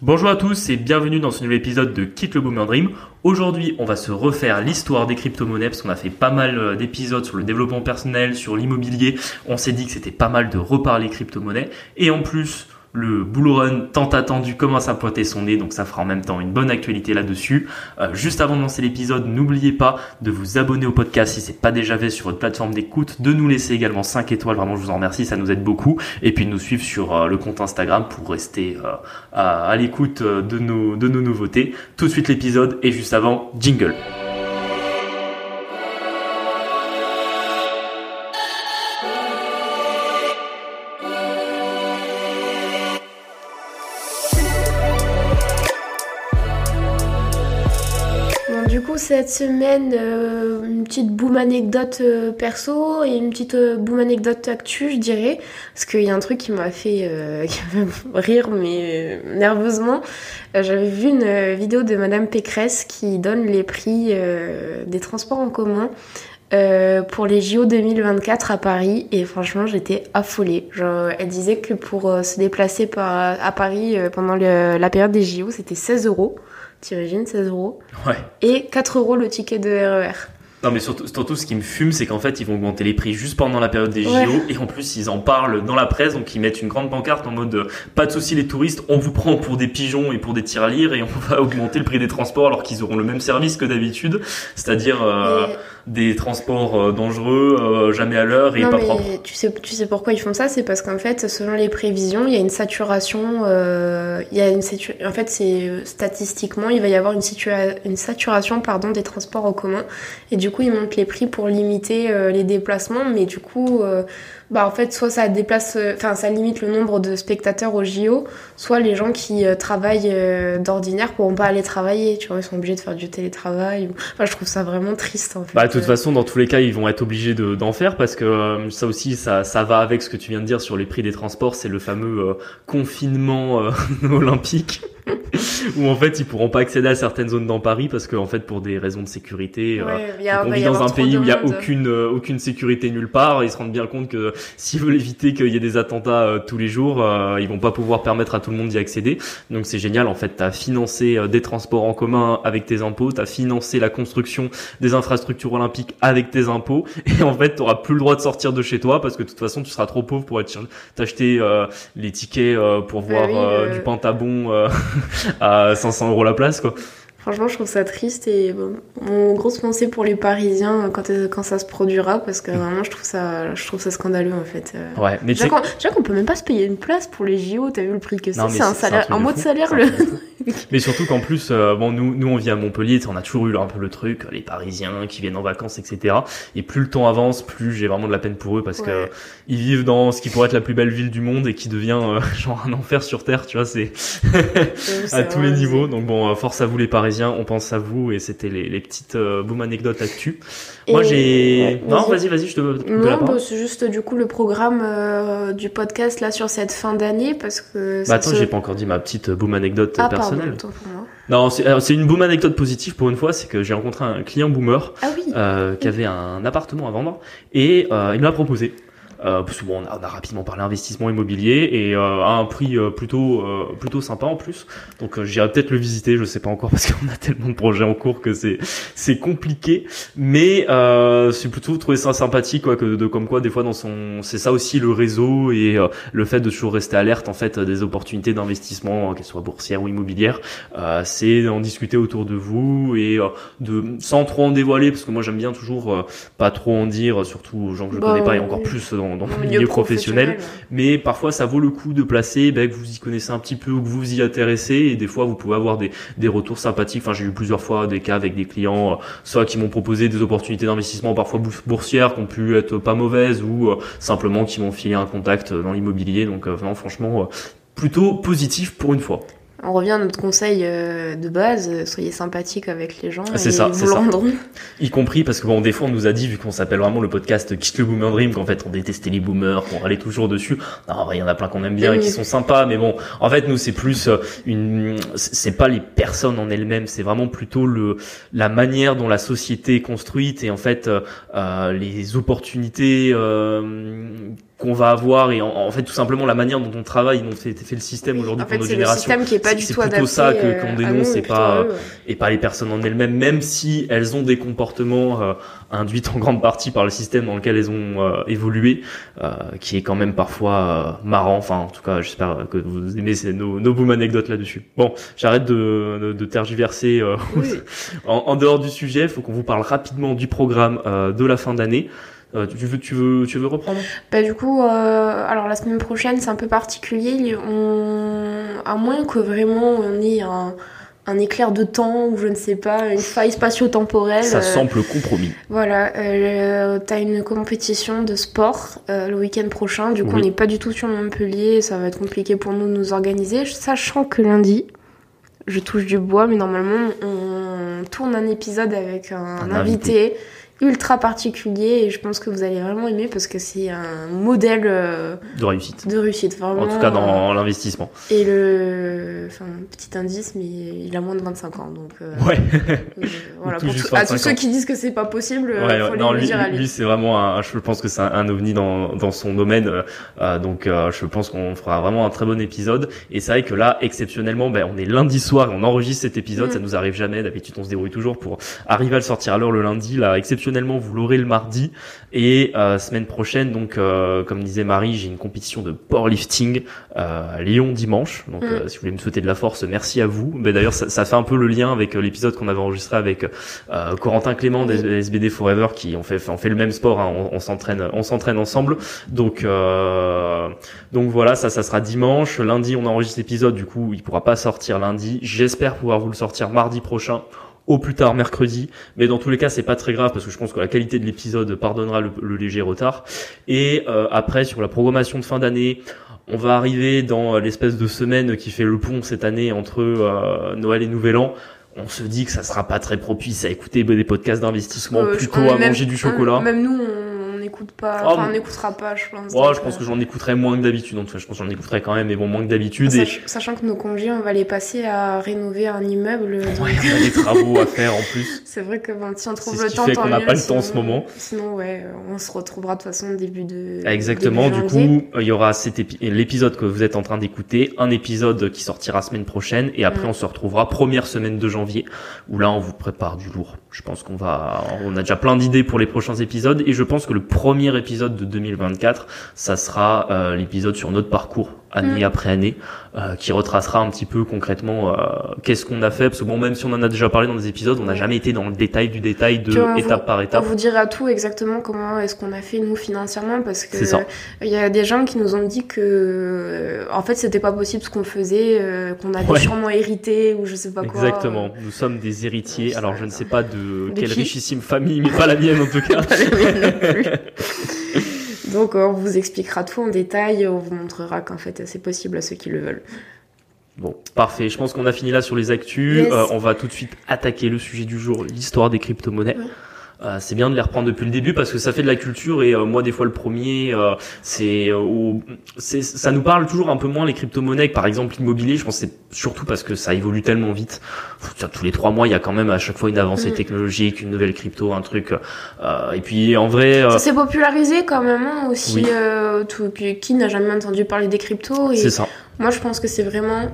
Bonjour à tous et bienvenue dans ce nouvel épisode de Quitte le Boomer Dream. Aujourd'hui, on va se refaire l'histoire des crypto-monnaies parce qu'on a fait pas mal euh, d'épisodes sur le développement personnel, sur l'immobilier. On s'est dit que c'était pas mal de reparler crypto-monnaies. Et en plus, le Bull Run tant attendu commence à pointer son nez, donc ça fera en même temps une bonne actualité là-dessus. Euh, juste avant de lancer l'épisode, n'oubliez pas de vous abonner au podcast si c'est pas déjà fait sur votre plateforme d'écoute, de nous laisser également 5 étoiles, vraiment je vous en remercie, ça nous aide beaucoup, et puis de nous suivre sur euh, le compte Instagram pour rester euh, à, l'écoute de nos, de nos nouveautés. Tout de suite l'épisode, et juste avant, jingle. Cette semaine, euh, une petite boom anecdote euh, perso et une petite euh, boom anecdote actu, je dirais. Parce qu'il y a un truc qui m'a fait, euh, rire, mais nerveusement. J'avais vu une vidéo de Madame Pécresse qui donne les prix des transports en commun. pour les JO 2024 à Paris et franchement j'étais affolée. Elle disait que pour se déplacer à Paris pendant la période des JO c'était 16 euros. T'imagines 16 euros Ouais. et 4 euros le ticket de E RER. Non mais surtout, surtout ce qui me fume c'est qu'en fait ils vont augmenter les prix juste pendant la période des JO Ouais. et en plus ils en parlent dans la presse donc ils mettent une grande pancarte en mode euh, pas de souci les touristes on vous prend pour des pigeons et pour des tirelires et on va augmenter le prix des transports alors qu'ils auront le même service que d'habitude c'est-à-dire euh, Et- des transports euh, dangereux euh, jamais à l'heure et non pas mais propres. tu sais, tu sais pourquoi ils font ça? C'est parce qu'en fait, selon les prévisions, il y a une saturation. euh, il y a une En fait, c'est statistiquement, il va y avoir une, situa- une saturation pardon des transports en commun. Et du coup, ils montent les prix pour limiter euh, les déplacements. Mais du coup, euh, bah en fait, soit ça déplace, euh, enfin ça limite le nombre de spectateurs au JO, soit les gens qui euh, travaillent euh, d'ordinaire pourront pas aller travailler. Tu vois, ils sont obligés de faire du télétravail. Enfin, je trouve ça vraiment triste en fait. Bah, de toute façon, dans tous les cas, ils vont être obligés de- d'en faire parce que euh, ça aussi, ça, ça va avec ce que tu viens de dire sur les prix des transports. C'est le fameux confinement olympique où en fait, ils pourront pas accéder à certaines zones dans Paris parce qu'en fait, pour des raisons de sécurité, euh, Ouais, a- on vit dans un pays où il y a aucune euh, aucune sécurité nulle part. Ils se rendent bien compte que s'ils veulent éviter qu'il y ait des attentats euh, tous les jours, ils vont pas pouvoir permettre à tout le monde d'y accéder. Donc c'est génial. En fait, t'as financé des transports en commun avec tes impôts, t'as financé la construction des infrastructures olympiques avec tes impôts, et en fait, t'auras plus le droit de sortir de chez toi parce que de toute façon, tu seras trop pauvre pour être ch- t'acheter les tickets pour Ah voir oui, du pentabon euh, à 500 euros la place, quoi. Franchement, je trouve ça triste et bon, mon grosse pensée pour les Parisiens quand, euh, quand ça se produira parce que vraiment, je trouve ça, je trouve ça scandaleux en fait. Euh, Ouais, mais tu Déjà sais, qu'on peut même pas se payer une place pour les JO, t'as vu le prix que c'est? C'est un salaire, un de mot de fou. salaire le. Mais surtout qu'en plus, euh, bon, nous, nous on vit à Montpellier, on a toujours eu un peu le truc, les Parisiens qui viennent en vacances, etc. Et plus le temps avance, plus j'ai vraiment de la peine pour eux parce que Ouais. ils vivent dans ce qui pourrait être la plus belle ville du monde et qui devient euh, genre un enfer sur terre, tu vois, c'est à tous les niveaux. Donc bon, euh, force à vous les Parisiens, on pense à vous et c'était les, les petites euh, boom anecdotes actu. Moi Et- j'ai, ouais, non, vas-y. vas-y, je te Non, bah, c'est juste du coup le programme euh, du podcast là sur cette fin d'année parce que. Bah attends, se- j'ai pas encore dit ma petite boom anecdote Ah personnelle. pardon, moi. Non, c'est c'est une boom anecdote positive pour une fois, c'est que j'ai rencontré un client boomer Ah oui. euh, qui avait un appartement à vendre et euh, il me l'a proposé. Euh, parce que bon, on a, on a rapidement parlé investissement immobilier et euh, à un prix euh, plutôt euh, plutôt sympa en plus. Donc j'irai peut-être le visiter, je sais pas encore parce qu'on a tellement de projets en cours que c'est c'est compliqué. Mais euh, c'est plutôt trouvé ça sympathique quoi, que de comme quoi des fois dans son c'est ça aussi le réseau et euh, le fait de toujours rester alerte en fait des opportunités d'investissement, euh, qu'elles soient boursières ou immobilières. Euh, c'est d'en discuter autour de vous et euh, de sans trop en dévoiler parce que moi j'aime bien toujours euh, pas trop en dire surtout aux gens que je Bah, connais pas et encore plus dans, dans le milieu professionnel. ouais. mais parfois ça vaut le coup de placer ben, que vous y connaissez un petit peu ou que vous vous y intéressez. Et des fois vous pouvez avoir des, des retours sympathiques. Enfin j'ai eu plusieurs fois des cas avec des clients euh, soit qui m'ont proposé des opportunités d'investissement parfois bours- boursières qui ont pu être pas mauvaises ou euh, simplement qui m'ont filé un contact dans l'immobilier. Donc euh, vraiment franchement euh, plutôt positif pour une fois On revient à notre conseil euh, de base, euh, soyez sympathique avec les gens c'est et ça, vous ça. rendront. Y compris parce que bon, des fois on nous a dit, vu qu'on s'appelle vraiment le podcast Quitte le Boomer Dream, qu'en fait on détestait les boomers, qu'on râlait toujours dessus. Non, il y en a plein qu'on aime bien et qui sont sympas, mais bon, en fait nous c'est plus euh, une, c'est pas les personnes en elles-mêmes, c'est vraiment plutôt le la manière dont la société est construite et en fait euh, les opportunités euh, qu'on va avoir et en, fait tout simplement la manière dont on travaille, dont fait, fait le système aujourd'hui pour notre génération. C'est le système qui est pas du tout adapté. C'est plutôt ça que qu'on dénonce et pas et pas les personnes en elles-mêmes, même si elles ont des comportements euh, induits en grande partie par le système dans lequel elles ont euh, évolué, euh, qui est quand même parfois marrant. Enfin, en tout cas, j'espère que vous aimez nos, nos boom anecdotes là-dessus. Bon, j'arrête de, de, de, tergiverser en, en, dehors du sujet. Il faut qu'on vous parle rapidement du programme de la fin d'année. Euh, tu, veux, tu, veux, tu veux reprendre? Bah du coup, euh, alors la semaine prochaine c'est un peu particulier. On... À moins que vraiment on ait un, un éclair de temps ou je ne sais pas, une faille spatio-temporelle. Ça euh, semble compromis. Voilà, euh, t'as une compétition de sport le week-end prochain. Du coup, on n'est pas du tout sur Montpellier. Ça va être compliqué pour nous de nous organiser. Sachant que lundi, je touche du bois, mais normalement, on tourne un épisode avec un, invité ultra particulier et je pense que vous allez vraiment aimer parce que c'est un modèle euh, de réussite. De réussite, vraiment. En tout cas dans l'investissement. Et le enfin petit indice mais il a moins de 25 ans donc euh, Ouais. Euh, voilà pour à tous ceux qui disent que c'est pas possible, ouais, faut non, lui, dire à lui. lui c'est vraiment un, je pense que c'est un, ovni dans dans son domaine donc je pense qu'on fera vraiment un très bon épisode et c'est vrai que là exceptionnellement ben on est lundi soir et on enregistre cet épisode, mm. ça nous arrive jamais d'habitude on se débrouille toujours pour arriver à le sortir à l'heure le lundi là exceptionnellement vous l'aurez le mardi. Et euh, semaine prochaine, donc euh, comme disait Marie, j'ai une compétition de powerlifting euh, à Lyon dimanche. Donc mm. si vous voulez me souhaiter de la force, merci à vous. Mais d'ailleurs, ça, fait un peu le lien avec l'épisode qu'on avait enregistré avec Corentin Clément des SBD Forever, qui on fait on fait le même sport. Hein. on, s'entraîne on s'entraîne ensemble. Donc donc voilà, ça ça sera dimanche. Lundi, on enregistre l'épisode. Du coup, il pourra pas sortir lundi. J'espère pouvoir vous le sortir mardi prochain au plus tard mercredi. Mais dans tous les cas, c'est pas très grave parce que je pense que la qualité de l'épisode pardonnera le, léger retard. Et euh, après, sur la programmation de fin d'année, on va arriver dans euh, l'espèce de semaine qui fait le pont cette année entre euh, Noël et Nouvel An on se dit que ça sera pas très propice à écouter des podcasts d'investissement, plutôt à manger du chocolat. Même nous, n'écoute pas, oh, enfin, on n'écoutera pas, je pense. Ouais, je pense que j'en écouterai moins que d'habitude. En tout cas, je pense que j'en écouterai quand même, mais bon, moins que d'habitude. Sachant que nos congés, on va les passer à rénover un immeuble. Donc... Ouais, il y a des travaux à faire en plus. C'est vrai que ben, si on trouve le temps, fait qu'on n'a pas le temps en ce moment. Sinon, ouais, on se retrouvera de toute façon début de. Exactement. du coup, il y aura cet l'épisode que vous êtes en train d'écouter, un épisode qui sortira semaine prochaine, et après, mm. on se retrouvera première semaine de janvier, où là, on vous prépare du lourd. Je pense qu'on va, on a déjà plein d'idées pour les prochains épisodes, et je pense que le premier épisode de 2024, ça sera euh, l'épisode sur notre parcours année mm. après année, euh, qui retracera un petit peu concrètement euh, qu'est-ce qu'on a fait. Parce que bon, même si on en a déjà parlé dans des épisodes, on n'a jamais été dans le détail du détail de étape par étape. On vous dira tout exactement comment est-ce qu'on a fait nous financièrement, parce que il y a des gens qui nous ont dit que en fait c'était pas possible ce qu'on faisait, qu'on avait sûrement hérité ou je sais pas quoi. Exactement. Nous sommes des héritiers. Alors je ne sais pas de, quelle richissime famille, mais pas la mienne en tout cas. pas la mienne non plus. Donc on vous expliquera tout en détail, on vous montrera qu'en fait c'est possible à ceux qui le veulent. Bon, parfait. Je pense qu'on a fini là sur les actus. Euh, on va tout de suite attaquer le sujet du jour, l'histoire des crypto-monnaies. Euh, c'est bien de les reprendre depuis le début parce que ça fait de la culture et euh, moi des fois le premier euh, c'est ça nous parle toujours un peu moins les crypto-monnaies par exemple l'immobilier. Je pense c'est surtout parce que ça évolue tellement vite. Tous les trois mois il y a quand même à chaque fois une avancée mm. technologique une nouvelle crypto un truc et puis en vrai ça s'est popularisé quand même hein, aussi tout, qui n'a jamais entendu parler des cryptos c'est ça. moi je pense que c'est vraiment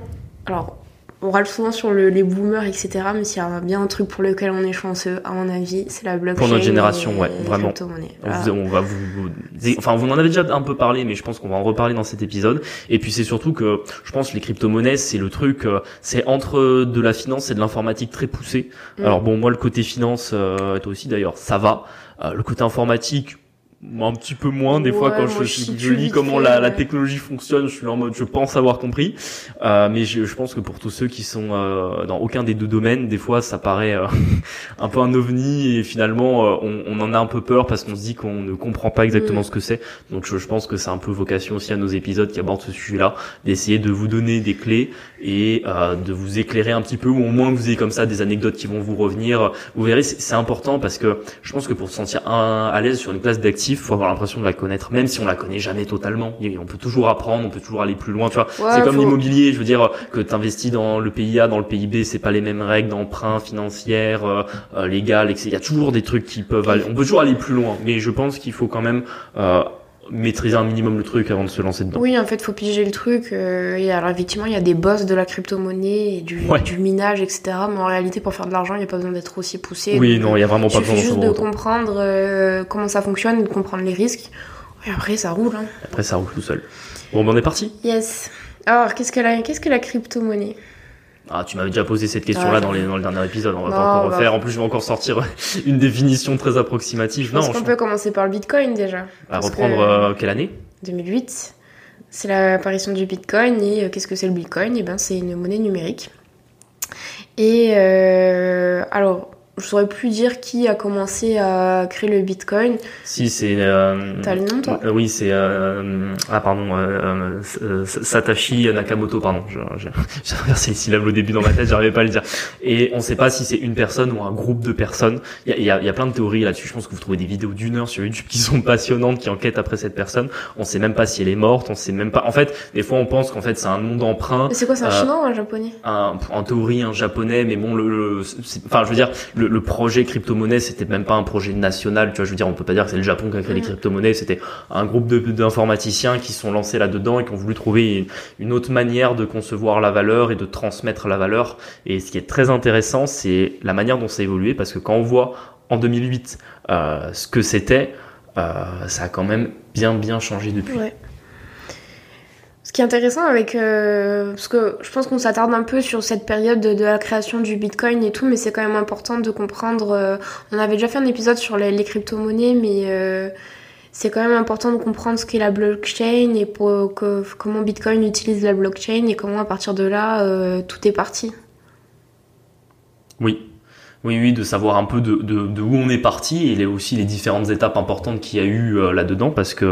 alors on râle souvent sur les boomers, etc. Mais s'il y a bien un truc pour lequel on est chanceux, à mon avis, c'est la blockchain. Pour notre génération, ouais, vraiment. On, va vous, enfin, vous en avez déjà un peu parlé, mais je pense qu'on va en reparler dans cet épisode. Et puis c'est surtout que, je pense, les crypto-monnaies, c'est le truc, euh, c'est entre de la finance et de l'informatique très poussé. Mm. Alors bon, moi, le côté finance, euh, toi aussi d'ailleurs, ça va. Euh, le côté informatique, un petit peu moins des fois quand je, je, lis comment la, la, technologie fonctionne je suis en mode je pense avoir compris. Euh, mais je, je, pense que pour tous ceux qui sont euh, dans aucun des deux domaines des fois ça paraît euh, un peu un ovni et finalement euh, on, on, en a un peu peur parce qu'on se dit qu'on ne comprend pas exactement mm. ce que c'est. Donc je, je pense que c'est un peu vocation aussi à nos épisodes qui abordent ce sujet là d'essayer de vous donner des clés et euh, de vous éclairer un petit peu ou au moins que vous ayez comme ça des anecdotes qui vont vous revenir vous verrez c'est important parce que je pense que pour se sentir à l'aise sur une classe d'actifs faut avoir l'impression de la connaître, même si on la connaît jamais totalement. On peut toujours apprendre, on peut toujours aller plus loin, tu vois. c'est comme l'immobilier, je veux dire que tu investis dans le PIA, dans le PIB, c'est pas les mêmes règles d'emprunt financière, euh, euh etc. Il y a toujours des trucs qui peuvent aller. On peut toujours aller plus loin, mais je pense qu'il faut quand même euh, maîtriser un minimum le truc avant de se lancer dedans. Oui, en fait, faut piger le truc. euh, et alors, effectivement, il y a des boss de la crypto-monnaie et du, Ouais. du minage, etc. Mais en réalité, pour faire de l'argent, il n'y a pas besoin d'être aussi poussé. Oui, Donc, non, il y a vraiment pas besoin juste de comprendre euh, comment ça fonctionne de comprendre les risques. Et après, ça roule. Hein. Après, ça roule tout seul. Bon, ben on est parti. Yes. Alors, qu'est-ce que la, qu'est-ce que la crypto-monnaie? Ah, tu m'avais déjà posé cette question-là dans, les- dans le dernier épisode. On va Non, pas encore va- refaire. En plus, je vais encore sortir une définition très approximative. Je pense Non, qu'on je- peut commencer par le Bitcoin déjà? à reprendre que- euh, quelle année? 2008. C'est l'apparition du Bitcoin. Et euh, qu'est-ce que c'est le Bitcoin? Eh ben, c'est une monnaie numérique. Et euh, alors, je saurais plus dire qui a commencé à créer le Bitcoin. Si, c'est. euh, T'as le nom, toi? euh, Oui, c'est. euh, ah, pardon. euh, euh, Satoshi Nakamoto, pardon. J'ai inversé les syllabes au début dans ma tête, j'arrivais pas à le dire. Et on sait pas si c'est une personne ou un groupe de personnes. Il y y a- y a plein de théories là-dessus. Je pense que vous trouvez des vidéos d'une heure sur YouTube qui sont passionnantes, qui enquêtent après cette personne. On sait même pas si elle est morte, on sait même pas. En fait, des fois, on pense qu'en fait, c'est un nom d'emprunt. Mais c'est quoi, c'est un Euh, chinois ou un japonais? un, en théorie un japonais mais bon le, enfin je veux dire le, le projet crypto-monnaie c'était même pas un projet national tu vois je veux dire on peut pas dire que c'est le Japon qui a créé les Mhm. crypto-monnaies c'était un groupe d'informaticiens qui sont lancés là-dedans et qui ont voulu trouver une, une autre manière de concevoir la valeur et de transmettre la valeur et ce qui est très intéressant c'est la manière dont ça a évolué parce que quand on voit en 2008 euh, ce que c'était euh, ça a quand même bien bien changé depuis Ouais. Qui est intéressant avec... euh, parce que je pense qu'on s'attarde un peu sur cette période de, la création du Bitcoin et tout, mais c'est quand même important de comprendre... euh, on avait déjà fait un épisode sur les, les crypto-monnaies, mais euh, c'est quand même important de comprendre ce qu'est la blockchain et pour, que- comment Bitcoin utilise la blockchain et comment à partir de là, euh, tout est parti. Oui. Oui, oui, de savoir un peu de, de, de où on est parti et aussi les différentes étapes importantes qu'il y a eu euh, là-dedans parce que,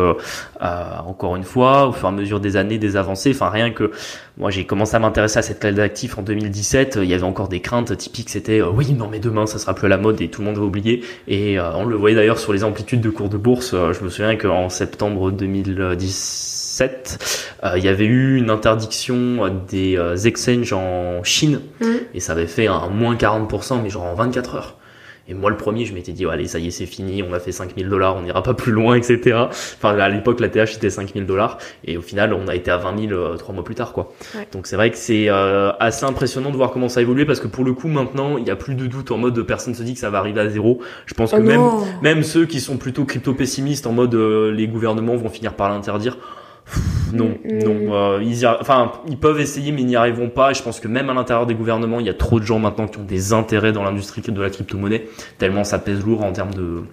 euh, encore une fois, au fur et à mesure des années, des avancées, enfin rien que moi j'ai commencé à m'intéresser à cette classe d'actifs en 2017, euh, il y avait encore des craintes typiques, c'était euh, oui, non mais demain ça sera plus à la mode et tout le monde va oublier. Et on le voyait d'ailleurs sur les amplitudes de cours de bourse, je me souviens qu'en septembre 2017, euh, il y avait eu une interdiction des euh, exchanges en Chine Mhm. et ça avait fait un moins 40%, mais genre en 24 heures. Et moi, le premier, je m'étais dit, oh, allez, ça y est, c'est fini, on a fait 5000 dollars, on n'ira pas plus loin, etc. Enfin, à l'époque, la TH était 5000 dollars. Et au final, on a été à 20 000 euh, trois mois plus tard, quoi. Ouais. Donc, c'est vrai que c'est euh, assez impressionnant de voir comment ça a évolué parce que pour le coup, maintenant, il n'y a plus de doute en mode de personne se dit que ça va arriver à zéro. Je pense que Oh même, non même ceux qui sont plutôt crypto-pessimistes en mode euh, les gouvernements vont finir par l'interdire. Non, Mm, non, mm. euh, ils enfin, ils peuvent essayer mais ils n'y arriveront pas. Et je pense que même à l'intérieur des gouvernements, il y a trop de gens maintenant qui ont des intérêts dans l'industrie de la crypto-monnaie, tellement ça pèse lourd en termes de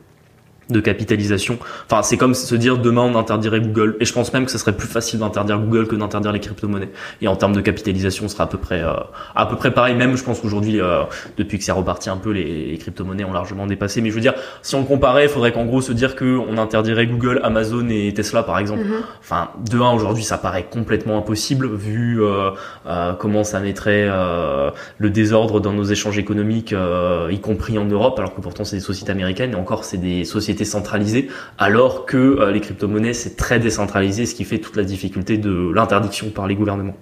de capitalisation. Enfin, c'est comme se dire demain on interdirait Google. Et je pense même que ce serait plus facile d'interdire Google que d'interdire les crypto-monnaies. Et en termes de capitalisation, ce sera à peu près euh, à peu près pareil. Même, je pense qu'aujourd'hui, euh, depuis que c'est reparti un peu, les, les crypto-monnaies ont largement dépassé. Mais je veux dire, si on le comparait, il faudrait qu'en gros se dire que on interdirait Google, Amazon et Tesla, par exemple. Mhm. Enfin, de un aujourd'hui, ça paraît complètement impossible vu euh, euh, comment ça mettrait euh, le désordre dans nos échanges économiques, y compris en Europe, alors que pourtant c'est des sociétés américaines et encore c'est des sociétés centralisées, alors que euh, les crypto-monnaies c'est très décentralisé, ce qui fait toute la difficulté de l'interdiction par les gouvernements.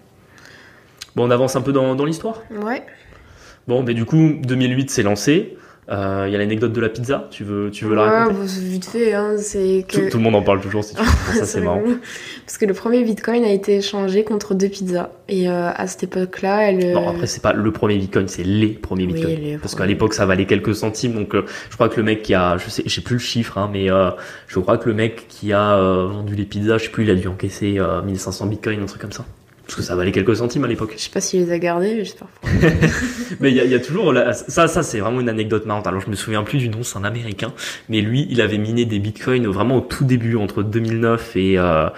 Bon, on avance un peu dans, dans l'histoire? Ouais. Bon, mais du coup, 2008 c'est lancé. Euh, Il y a l'anecdote de la pizza. Tu veux, tu veux la Ouais, raconter c'est vite fait, hein, c'est que... tout, tout le monde en parle toujours. Si tu veux. ça c'est marrant. Parce que le premier bitcoin a été échangé contre deux pizzas. Et euh, à cette époque-là, elle. Non, après, c'est pas le premier Bitcoin, c'est les premiers Oui, Bitcoin. les Parce premiers. qu'à l'époque, ça valait quelques centimes. Donc, euh, je crois que le mec qui a, je sais, j'ai plus le chiffre, hein, mais euh, je crois que le mec qui a euh, vendu les pizzas, je sais plus, il a dû encaisser euh, 1500 Bitcoins, un truc comme ça. Parce que ça valait quelques centimes à l'époque. Je sais pas s'il les a gardés, mais j'espère. pas. Mais il y a, il y a toujours la- ça, ça c'est vraiment une anecdote marrante. Alors je me souviens plus du nom, c'est un Américain, mais lui, il avait miné des bitcoins vraiment au tout début, entre 2009 et euh,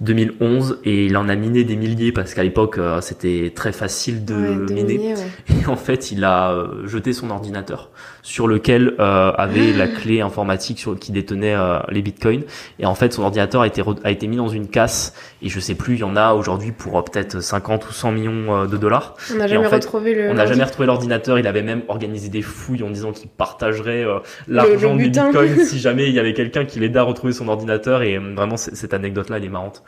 2011, et il en a miné des milliers parce qu'à l'époque euh, c'était très facile de Ouais, de miner. miner, ouais. Et en fait, il a euh, jeté son ordinateur sur lequel euh, avait la clé informatique sur, qui détenait euh, les bitcoins. Et en fait, son ordinateur a été, a été mis dans une casse. Et je sais plus, il y en a aujourd'hui pour euh, peut-être 50 ou 100 millions euh, de dollars. On n'a jamais en fait, retrouvé le. On n'a jamais retrouvé l'ordinateur. Il avait même organisé des fouilles en disant qu'il partagerait euh, l'argent butin. bitcoins si jamais il y avait quelqu'un qui l'aidait à retrouver son ordinateur. Et vraiment, cette anecdote-là, elle est marrante.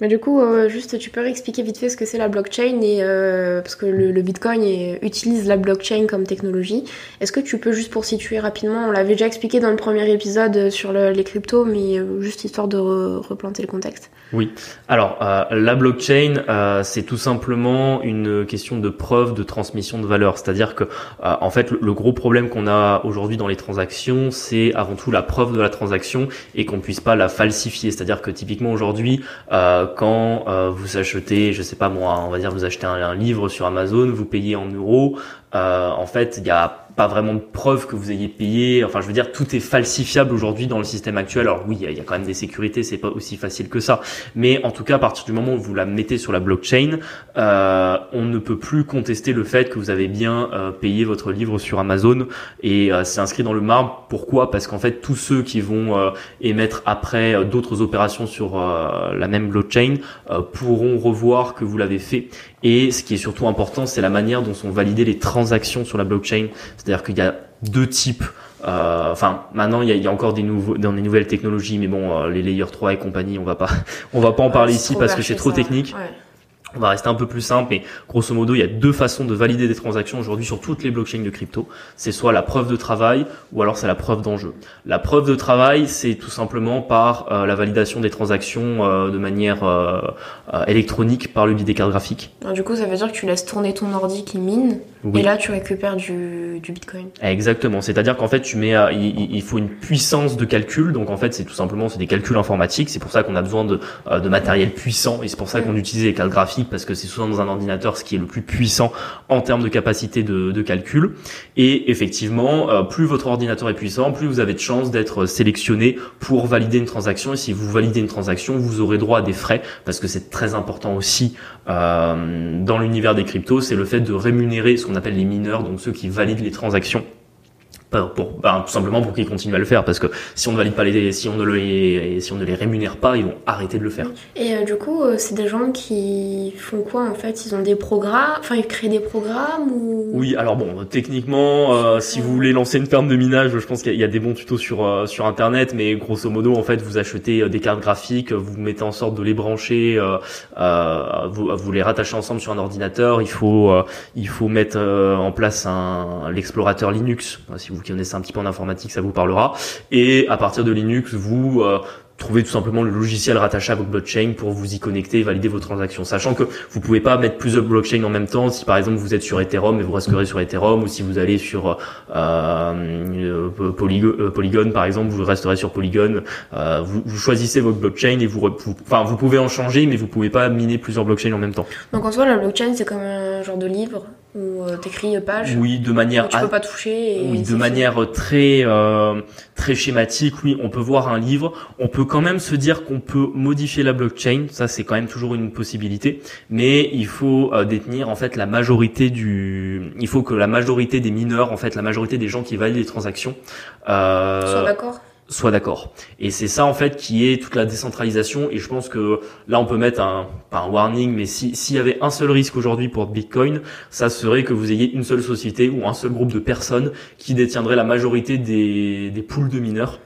Mais du coup, euh, juste, tu peux expliquer vite fait ce que c'est la blockchain et euh, parce que le, Bitcoin utilise la blockchain comme technologie. Est-ce que tu peux juste pour situer rapidement, on l'avait déjà expliqué dans le premier épisode euh, sur le- les cryptos, mais euh, juste histoire de re- replanter le contexte. Alors, euh, la blockchain, euh, c'est tout simplement une question de preuve de transmission de valeur. C'est-à-dire que, euh, en fait, le, gros problème qu'on a aujourd'hui dans les transactions, c'est avant tout la preuve de la transaction et qu'on puisse pas la falsifier. C'est-à-dire que typiquement aujourd'hui, euh, quand euh, vous achetez, je sais pas moi, on va dire vous achetez un livre sur Amazon, vous payez en euros. Euh, en fait, il y a pas vraiment de preuve que vous ayez payé. Enfin, je veux dire, tout est falsifiable aujourd'hui dans le système actuel. Alors oui, il y a- quand même des sécurités, c'est pas aussi facile que ça. Mais en tout cas, à partir du moment où vous la mettez sur la blockchain, euh, on ne peut plus contester le fait que vous avez bien euh, payé votre livre sur Amazon et euh, c'est inscrit dans le marbre. Pourquoi? Parce qu'en fait, tous ceux qui vont euh, émettre après d'autres opérations sur la même blockchain pourront revoir que vous l'avez fait. Et ce qui est surtout important, c'est la manière dont sont validées les transactions sur la blockchain. C'est-à-dire qu'il y a deux types euh, enfin, maintenant il y a, il y a encore des nouveaux, dans des nouvelles technologies, mais bon, euh, les layer 3 et compagnie, on va pas, on va pas en parler Ouais, ici parce que c'est trop ça. technique. Ouais. On va rester un peu plus simple, mais grosso modo, il y a deux façons de valider des transactions aujourd'hui sur toutes les blockchains de crypto. C'est soit la preuve de travail ou alors c'est la preuve d'enjeu. La preuve de travail, c'est tout simplement par euh, la validation des transactions euh, de manière euh, euh, électronique par le biais des cartes graphiques. Alors, du coup, ça veut dire que tu laisses tourner ton ordi qui mine Oui. et là tu récupères du, du Bitcoin. Exactement. C'est-à-dire qu'en fait, tu mets, il, il- faut une puissance de calcul. Donc en fait, c'est tout simplement c'est des calculs informatiques. C'est pour ça qu'on a besoin de, euh, de matériel puissant et c'est pour ça qu'on utilise les cartes graphiques parce que c'est souvent dans un ordinateur ce qui est le plus puissant en termes de capacité de, calcul. Et effectivement, euh, plus votre ordinateur est puissant, plus vous avez de chances d'être sélectionné pour valider une transaction. Et si vous validez une transaction, vous aurez droit à des frais parce que c'est très important aussi euh, dans l'univers des cryptos, c'est le fait de rémunérer ce qu'on appelle les mineurs, donc ceux qui valident les transactions. Pour, pour- ben, tout simplement pour qu'ils continuent à le faire parce que si on ne valide pas les si on ne les si on ne les rémunère pas ils vont arrêter de le faire Et euh, du coup, euh, c'est des gens qui font quoi en fait? Ils ont des programmes, enfin ils créent des programmes ou? Oui, alors bon, techniquement, euh, si vous voulez lancer une ferme de minage, je pense qu'il y a- il y a des bons tutos sur euh, sur internet, mais grosso modo, en fait, vous achetez euh, des cartes graphiques, vous mettez en sorte de les brancher, euh, euh, vous, vous les rattachez ensemble sur un ordinateur. Il faut euh, il faut mettre euh, en place un l'explorateur Linux. Si vous connaissez un petit peu en informatique, ça vous parlera. Et à partir de Linux, vous euh, trouvez tout simplement le logiciel rattaché à votre blockchain pour vous y connecter et valider vos transactions. Sachant que vous pouvez pas mettre plusieurs blockchains en même temps. Si par exemple vous êtes sur Ethereum et vous resterez sur Ethereum, ou si vous allez sur euh, euh, Polygo- Polygon par exemple, vous resterez sur Polygon. Vous, vous choisissez votre blockchain et vous, vous- enfin vous pouvez en changer, mais vous pouvez pas miner plusieurs blockchains en même temps. Donc en soi, la blockchain c'est comme un genre de livre où euh, t'écris une page, Oui, de manière tu peux pas toucher. Et Oui, de manière très euh, très schématique, oui, on peut voir un livre. On peut quand même se dire qu'on peut modifier la blockchain. Ça, c'est quand même toujours une possibilité. Mais il faut euh, détenir en fait la majorité du. Il faut que la majorité des mineurs, en fait, la majorité des gens qui valident les transactions, euh, Sois d'accord. Soit d'accord. Et c'est ça en fait qui est toute la décentralisation. Et je pense que là on peut mettre un pas un warning, mais si s'il y avait un seul risque aujourd'hui pour Bitcoin, ça serait que vous ayez une seule société ou un seul groupe de personnes qui détiendrait la majorité des des pools de mineurs.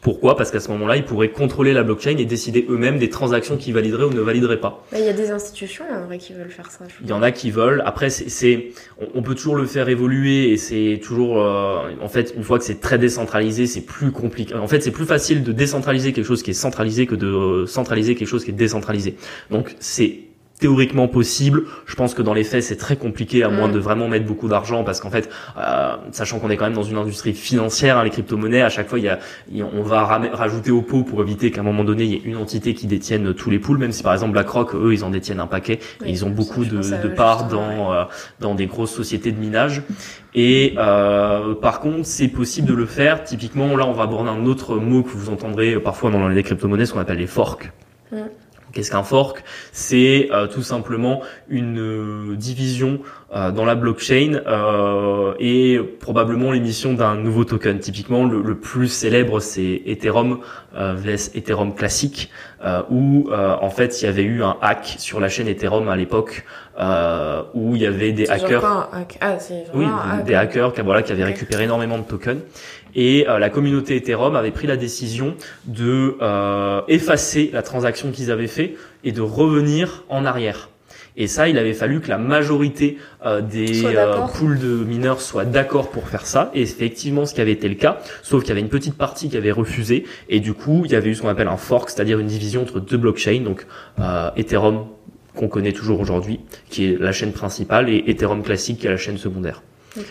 Pourquoi? Parce qu'à ce moment-là, ils pourraient contrôler la blockchain et décider eux-mêmes des transactions qu'ils valideraient ou ne valideraient pas. Bah, Il y a des institutions en vrai qui veulent faire ça. Il y en a qui veulent. Après, c'est, c'est- on, on peut toujours le faire évoluer et c'est toujours, euh, en fait, une fois que c'est très décentralisé, c'est plus compliqué. En fait, c'est plus facile de décentraliser quelque chose qui est centralisé que de euh, centraliser quelque chose qui est décentralisé. Donc, c'est théoriquement possible. Je pense que dans les faits, c'est très compliqué à moins Mm. de vraiment mettre beaucoup d'argent parce qu'en fait, euh, sachant qu'on est quand même dans une industrie financière, hein, les crypto-monnaies, à chaque fois, il y a, il y a- on va rajouter au pot pour éviter qu'à un moment donné, il y ait une entité qui détienne tous les pools, même si par exemple BlackRock, eux, ils en détiennent un paquet. Oui, Et ils ont beaucoup de, parts dans euh, dans des grosses sociétés de minage. Et euh, par contre, c'est possible de le faire. Typiquement, là, on va aborder un autre mot que vous entendrez parfois dans les crypto-monnaies, ce qu'on appelle les forks. Mm. Qu'est-ce qu'un fork? C'est euh, tout simplement une euh, division euh, dans la blockchain euh, et probablement l'émission d'un nouveau token. Typiquement, le, le plus célèbre, c'est Ethereum euh, vs Ethereum classique, euh, où euh, en fait il y avait eu un hack sur la chaîne Ethereum à l'époque où il y avait des hackers. Ah, c'est oui, des, hackers qui, voilà, qui avaient récupéré énormément de tokens. Et la communauté Ethereum avait pris la décision de effacer la transaction qu'ils avaient fait et de revenir en arrière. Et ça, il avait fallu que la majorité euh, des euh, pools de mineurs soient d'accord pour faire ça. Et effectivement, ce qui avait été le cas, sauf qu'il y avait une petite partie qui avait refusé. Et du coup, il y avait eu ce qu'on appelle un fork, c'est-à-dire une division entre deux blockchains, donc euh, Ethereum qu'on connaît toujours aujourd'hui, qui est la chaîne principale, et Ethereum classique, qui est la chaîne secondaire.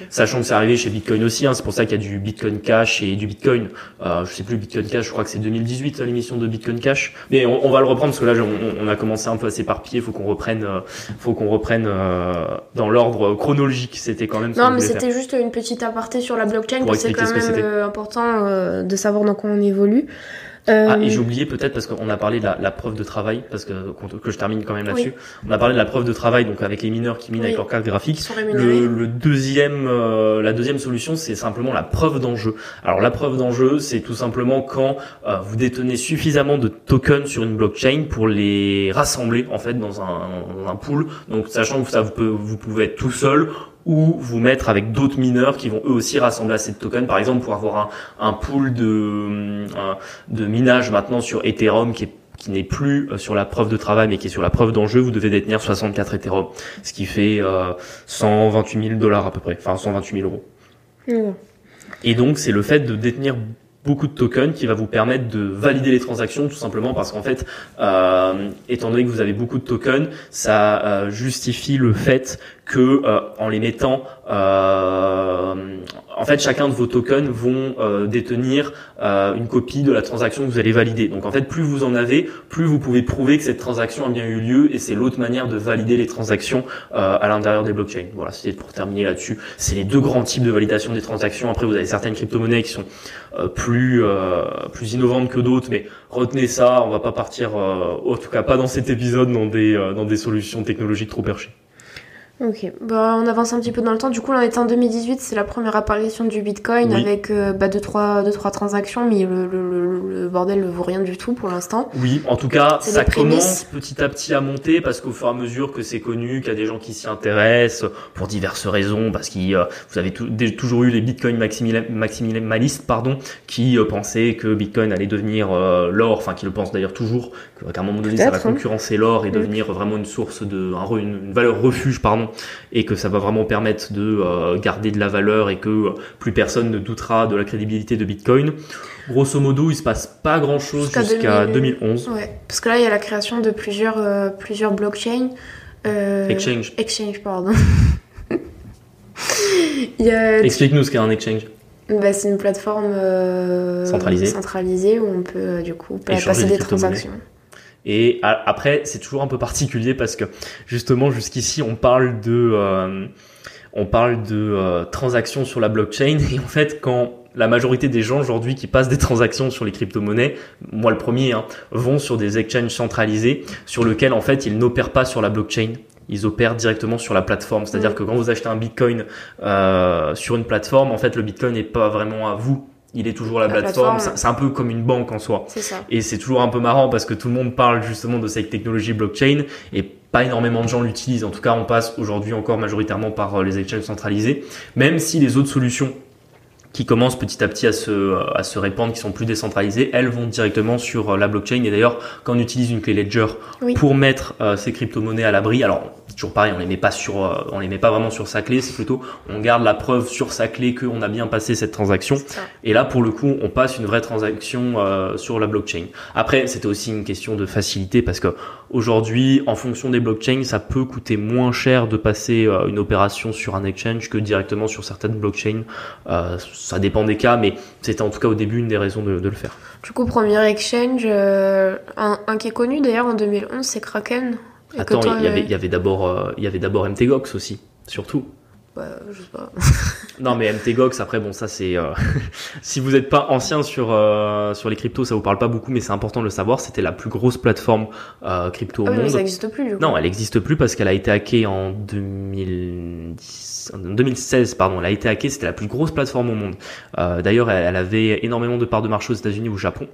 Sachant que c'est arrivé chez Bitcoin aussi, hein, c'est pour ça qu'il y a du Bitcoin Cash et du Bitcoin. Euh, je sais plus Bitcoin Cash, je crois que c'est 2018 l'émission de Bitcoin Cash. Mais on, va le reprendre parce que là on, a commencé un peu à s'éparpiller. Faut qu'on reprenne, euh, faut qu'on reprenne euh, dans l'ordre chronologique. C'était quand même. Non, mais c'était juste une petite aparté sur la blockchain parce que c'est quand même euh, important de savoir dans quoi on évolue. Ah, et euh, j'ai oublié peut-être parce qu'on a parlé de la, la, preuve de travail, parce que que je termine quand même là-dessus. On a parlé de la preuve de travail, donc avec les mineurs qui minent avec leur carte graphique. Le, le, deuxième, euh, la deuxième solution, c'est simplement la preuve d'enjeu. Alors la preuve d'enjeu, c'est tout simplement quand euh, vous détenez suffisamment de tokens sur une blockchain pour les rassembler en fait dans un, dans un pool. Donc sachant que ça vous, peut, vous pouvez être tout seul ou vous mettre avec d'autres mineurs qui vont eux aussi rassembler assez de tokens. Par exemple, pour avoir un, un pool de, de minage maintenant sur Ethereum qui est qui n'est plus euh, sur la preuve de travail mais qui est sur la preuve d'enjeu, vous devez détenir 64 Ethereum, ce qui fait euh, 128 000 dollars à peu près, enfin 128 000 euros. Et donc c'est le fait de détenir beaucoup de tokens qui va vous permettre de valider les transactions tout simplement parce qu'en fait euh, étant donné que vous avez beaucoup de tokens ça euh, justifie le fait que euh, en les mettant euh, en fait chacun de vos tokens vont euh, détenir une copie de la transaction que vous allez valider. Donc en fait plus vous en avez plus vous pouvez prouver que cette transaction a bien eu lieu et c'est l'autre manière de valider les transactions à l'intérieur des blockchains. Voilà c'était pour terminer là-dessus. C'est les deux grands types de validation des transactions. Après vous avez certaines crypto-monnaies qui sont plus plus innovantes que d'autres mais retenez ça. On va pas partir en tout cas pas dans cet épisode dans des dans des solutions technologiques trop perchées Ok, bah, on avance un petit peu dans le temps. Du coup, on est en 2018, c'est la première apparition du Bitcoin avec 2-3 euh, bah, deux, trois, deux, trois transactions, mais le, le, le, bordel ne vaut rien du tout pour l'instant. Oui, en tout cas, ça commence petit à petit à monter parce qu'au fur et à mesure que c'est connu, qu'il y a des gens qui s'y intéressent pour diverses raisons, parce que euh, vous avez toujours eu les Bitcoin maximalistes pardon, qui euh, pensaient que Bitcoin allait devenir l'or, enfin qui le pensent d'ailleurs toujours, qu'à un moment donné ça va hein. concurrencer l'or et devenir vraiment une source de, une valeur refuge, pardon et que ça va vraiment permettre de euh, garder de la valeur et que euh, plus personne ne doutera de la crédibilité de Bitcoin. Grosso modo, il se passe pas grand chose jusqu'à 2011. Ouais, parce que là, il y a la création de plusieurs, euh, plusieurs blockchains. exchange. Exchange, pardon. Explique-nous ce qu'est un exchange. Bah, c'est une plateforme centralisée. centralisée où on peut du coup passer des transactions. Et après, c'est toujours un peu particulier parce que justement, jusqu'ici, on parle de, euh, on parle de euh, transactions sur la blockchain. Et en fait, quand la majorité des gens aujourd'hui qui passent des transactions sur les crypto-monnaies, moi le premier, hein, vont sur des exchanges centralisés sur lesquels en fait ils n'opèrent pas sur la blockchain. Ils opèrent directement sur la plateforme. C'est-à-dire que quand vous achetez un Bitcoin euh, sur une plateforme, en fait le Bitcoin n'est pas vraiment à vous il est toujours la, plateforme. C'est un peu comme une banque en soi. Ça. Et c'est toujours un peu marrant parce que tout le monde parle justement de cette technologie blockchain et pas énormément de gens l'utilisent. En tout cas, on passe aujourd'hui encore majoritairement par euh, les exchanges centralisés, même si les autres solutions qui commencent petit à petit à se, à se répandre, qui sont plus décentralisées, elles vont directement sur euh, la blockchain. Et d'ailleurs, quand on utilise une clé Ledger pour mettre euh, ces crypto-monnaies à l'abri, alors toujours pareil, on les met pas sur, euh, on les met pas vraiment sur sa clé, c'est plutôt on garde la preuve sur sa clé qu'on a bien passé cette transaction. Et là, pour le coup, on passe une vraie transaction sur la blockchain. Après, c'était aussi une question de facilité parce que aujourd'hui, en fonction des blockchains, ça peut coûter moins cher de passer une opération sur un exchange que directement sur certaines blockchains ça dépend des cas, mais c'était en tout cas au début une des raisons de, le faire. Du coup, premier exchange, euh, un, qui est connu d'ailleurs en 2011, c'est Kraken. Attends, il y, avait, il y avait d'abord, euh, il y avait d'abord MTGOX aussi, surtout. Bah, je sais pas. Non, mais MTGOX, après, bon, ça c'est. euh, si vous n'êtes pas ancien sur euh, sur les cryptos, ça vous parle pas beaucoup, mais c'est important de le savoir. C'était la plus grosse plateforme euh, crypto au Ah mais monde. ça n'existe plus, du coup. Non, elle n'existe plus parce qu'elle a été hackée en 2010, en 2016, pardon. Elle a été hackée, c'était la plus grosse plateforme au monde. Euh, D'ailleurs, elle, elle avait énormément de parts de marché aux États-Unis ou au Japon.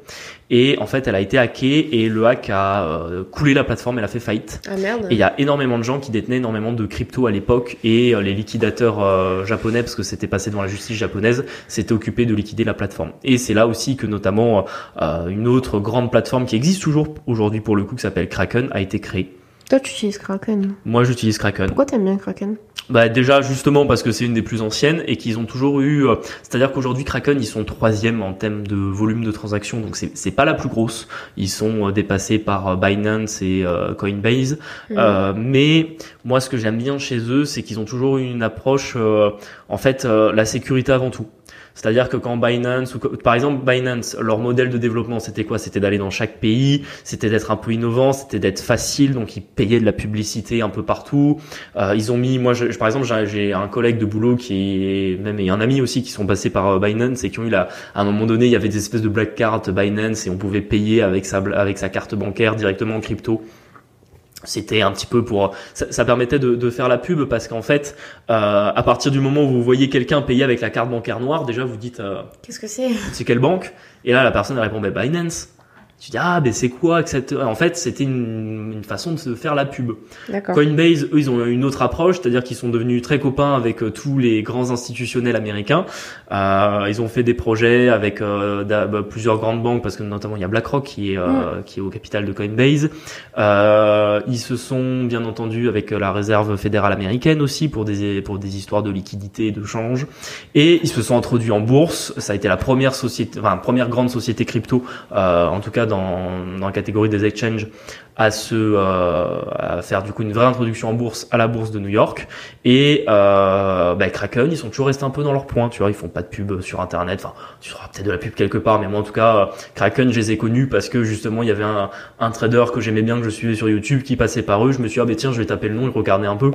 Et en fait, elle a été hackée et le hack a euh, coulé la plateforme, elle a fait faillite. Ah merde. Et il y a énormément de gens qui détenaient énormément de crypto à l'époque et euh, les liquidateurs euh, japonais, parce que c'était passé devant la justice japonaise, s'étaient occupés de liquider la plateforme. Et c'est là aussi que notamment euh, une autre grande plateforme qui existe toujours aujourd'hui pour le coup, qui s'appelle Kraken, a été créée. Toi, tu utilises Kraken. Moi, j'utilise Kraken. Pourquoi t'aimes bien Kraken? Bah déjà justement parce que c'est une des plus anciennes et qu'ils ont toujours eu, euh, c'est-à-dire qu'aujourd'hui Kraken ils sont troisième en termes de volume de transactions donc c'est c'est pas la plus grosse, ils sont dépassés par Binance et Coinbase. Euh, mais moi ce que j'aime bien chez eux c'est qu'ils ont toujours une approche euh, en fait euh, la sécurité avant tout. C'est-à-dire que quand Binance, par exemple Binance, leur modèle de développement, c'était quoi? C'était d'aller dans chaque pays, c'était d'être un peu innovant, c'était d'être facile, donc ils payaient de la publicité un peu partout. Euh, ils ont mis, moi, je, par exemple, j'ai- un collègue de boulot qui est même et un ami aussi qui sont passés par euh, Binance et qui ont eu la, à un moment donné, il y avait des espèces de black cards Binance et on pouvait payer avec sa avec sa carte bancaire directement en crypto. C'était un petit peu pour ça, ça permettait de, de faire la pub parce qu'en fait, euh, à partir du moment où vous voyez quelqu'un payer avec la carte bancaire noire, déjà vous dites euh, Qu'est-ce que c'est? c'est quelle banque? Et là, la personne répond, bah, Binance. Tu dis, ah, ben c'est quoi que cette... En fait, c'était une, une façon de se faire la pub. Coinbase, eux, ils ont une autre approche, c'est-à-dire qu'ils sont devenus très copains avec euh, tous les grands institutionnels américains. Euh, ils ont fait des projets avec euh, bah, plusieurs grandes banques, parce que notamment il y a BlackRock qui est, euh, qui est au capital de Coinbase. Euh, ils se sont bien entendu avec la réserve fédérale américaine aussi pour des pour des histoires de liquidité et de change. Et ils se sont introduits en bourse. Ça a été la première société, enfin première grande société crypto, euh, en tout cas dans dans la catégorie des exchanges, à se euh, à faire du coup une vraie introduction en bourse à la bourse de New York. Et euh, bah, Kraken, ils sont toujours restés un peu dans leur point. Tu vois, ils font pas de pub sur internet. Enfin, tu auras peut-être de la pub quelque part, mais moi en tout cas, euh, Kraken, je les ai connus parce que justement il y avait un, un trader que j'aimais bien que je suivais sur YouTube qui passait par eux. Je me suis dit, ah ben tiens, je vais taper le nom et regarder un peu.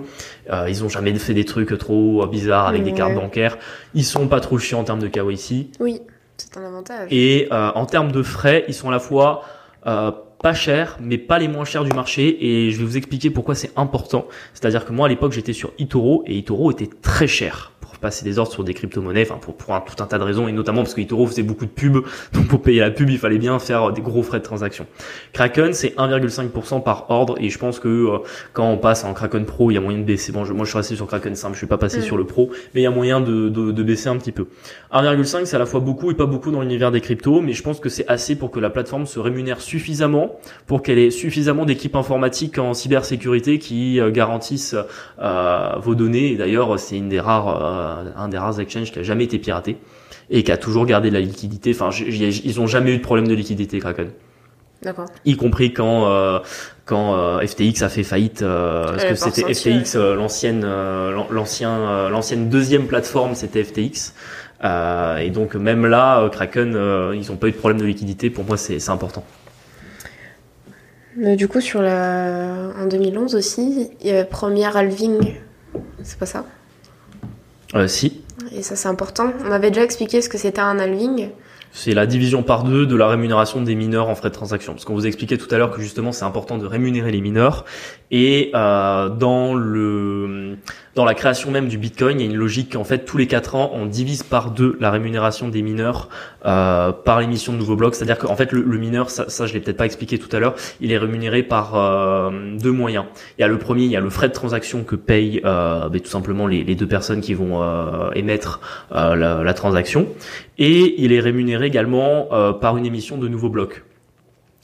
Euh, ils ont jamais fait des trucs trop bizarres avec des cartes bancaires. Ils sont pas trop chiants en termes de KYC. Oui, c'est un avantage. Et euh, en termes de frais, ils sont à la fois euh, pas chers, mais pas les moins chers du marché. Et je vais vous expliquer pourquoi c'est important. C'est-à-dire que moi, à l'époque, j'étais sur eToro et eToro était très cher passer des ordres sur des crypto-monnaies, enfin pour, pour un, tout un tas de raisons, et notamment parce que eToro faisait beaucoup de pubs, donc pour payer la pub, il fallait bien faire des gros frais de transaction. Kraken, c'est 1,5% par ordre, et je pense que euh, quand on passe en Kraken Pro, il y a moyen de baisser. Bon, je- moi je suis resté sur Kraken simple, je suis pas passé Mm. sur le Pro, mais il y a moyen de, de, de baisser un petit peu. 1,5 c'est à la fois beaucoup et pas beaucoup dans l'univers des cryptos, mais je pense que c'est assez pour que la plateforme se rémunère suffisamment, pour qu'elle ait suffisamment d'équipes informatiques en cybersécurité qui euh, garantissent euh, vos données. Et d'ailleurs, c'est une des rares, euh, un des rares exchanges qui a jamais été piraté et qui a toujours gardé de la liquidité. Enfin, ils ont jamais eu de problème de liquidité, Kraken. D'accord. Y compris quand euh, quand euh, FTX a fait faillite, euh, parce que c'était FTX, euh, l'ancienne euh, l'an- l'ancien euh, l'ancienne deuxième plateforme, c'était FTX. Euh, et donc même là, euh, Kraken, euh, ils ont pas eu de problème de liquidité. Pour moi, c'est c'est important. Mais du coup, sur la... en 2011 aussi, il y avait première halving. C'est pas ça? Euh, si, Et ça, c'est important. On avait déjà expliqué ce que c'était un halving. c'est la division par deux de la rémunération des mineurs en frais de transaction. Parce qu'on vous expliquait tout à l'heure que justement c'est important de rémunérer les mineurs. Et euh, dans le dans la création même du Bitcoin, il y a une logique qu'en fait tous les quatre ans on divise par deux la rémunération des mineurs euh, par l'émission de nouveaux blocs. C'est-à-dire qu'en fait le, mineur, ça, ça je l'ai peut-être pas expliqué tout à l'heure, il est rémunéré par euh, deux moyens. Il y a le premier, il y a le frais de transaction que payent euh, ben, tout simplement les, deux personnes qui vont émettre la, transaction, et il est rémunéré également par une émission de nouveaux blocs.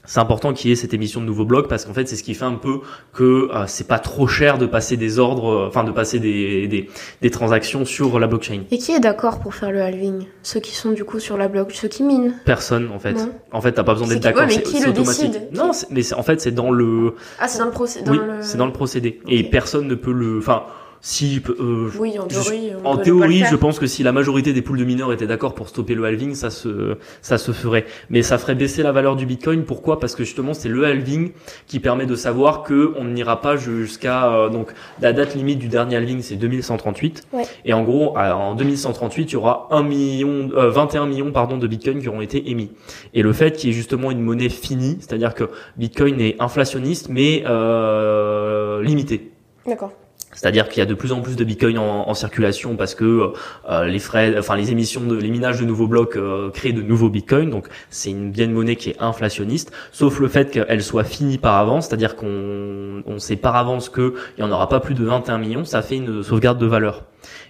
C'est important qu'il y ait cette émission de nouveaux blocs parce qu'en fait c'est ce qui fait un peu que euh, c'est pas trop cher de passer des ordres, euh, enfin de passer des, des, des transactions sur la blockchain. Et qui est d'accord pour faire le halving? Ceux qui sont du coup sur la bloc, ceux qui minent. Personne en fait. Non. En fait t'as pas besoin d'être d'accord. ouais, mais qui le automatique. décide? Non, mais en fait c'est dans le Ah, c'est dans le procès. oui, c'est dans le procédé. Et personne ne peut le. Enfin, Si, euh, oui, en théorie. en théorie, je pense que si la majorité des poules de mineurs étaient d'accord pour stopper le halving, ça se, ça se ferait. Mais ça ferait baisser la valeur du Bitcoin. Pourquoi? Parce que justement, c'est le halving qui permet de savoir que on n'ira pas jusqu'à euh, donc la date limite du dernier halving, c'est 2138. Ouais. Et en gros, en 2138, il y aura 1 million, 21 euh, millions pardon de Bitcoin qui auront été émis. Et le fait qu'il y ait justement une monnaie finie, c'est-à-dire que Bitcoin est inflationniste mais euh, limité. D'accord. C'est-à-dire qu'il y a de plus en plus de Bitcoin en, circulation parce que euh, les frais, enfin les émissions de les minages de nouveaux blocs euh, créent de nouveaux Bitcoins. Donc c'est une bien monnaie qui est inflationniste, sauf le fait qu'elle soit finie par avance, c'est-à-dire qu'on on sait par avance qu'il n'y en aura pas plus de 21 millions, ça fait une sauvegarde de valeur.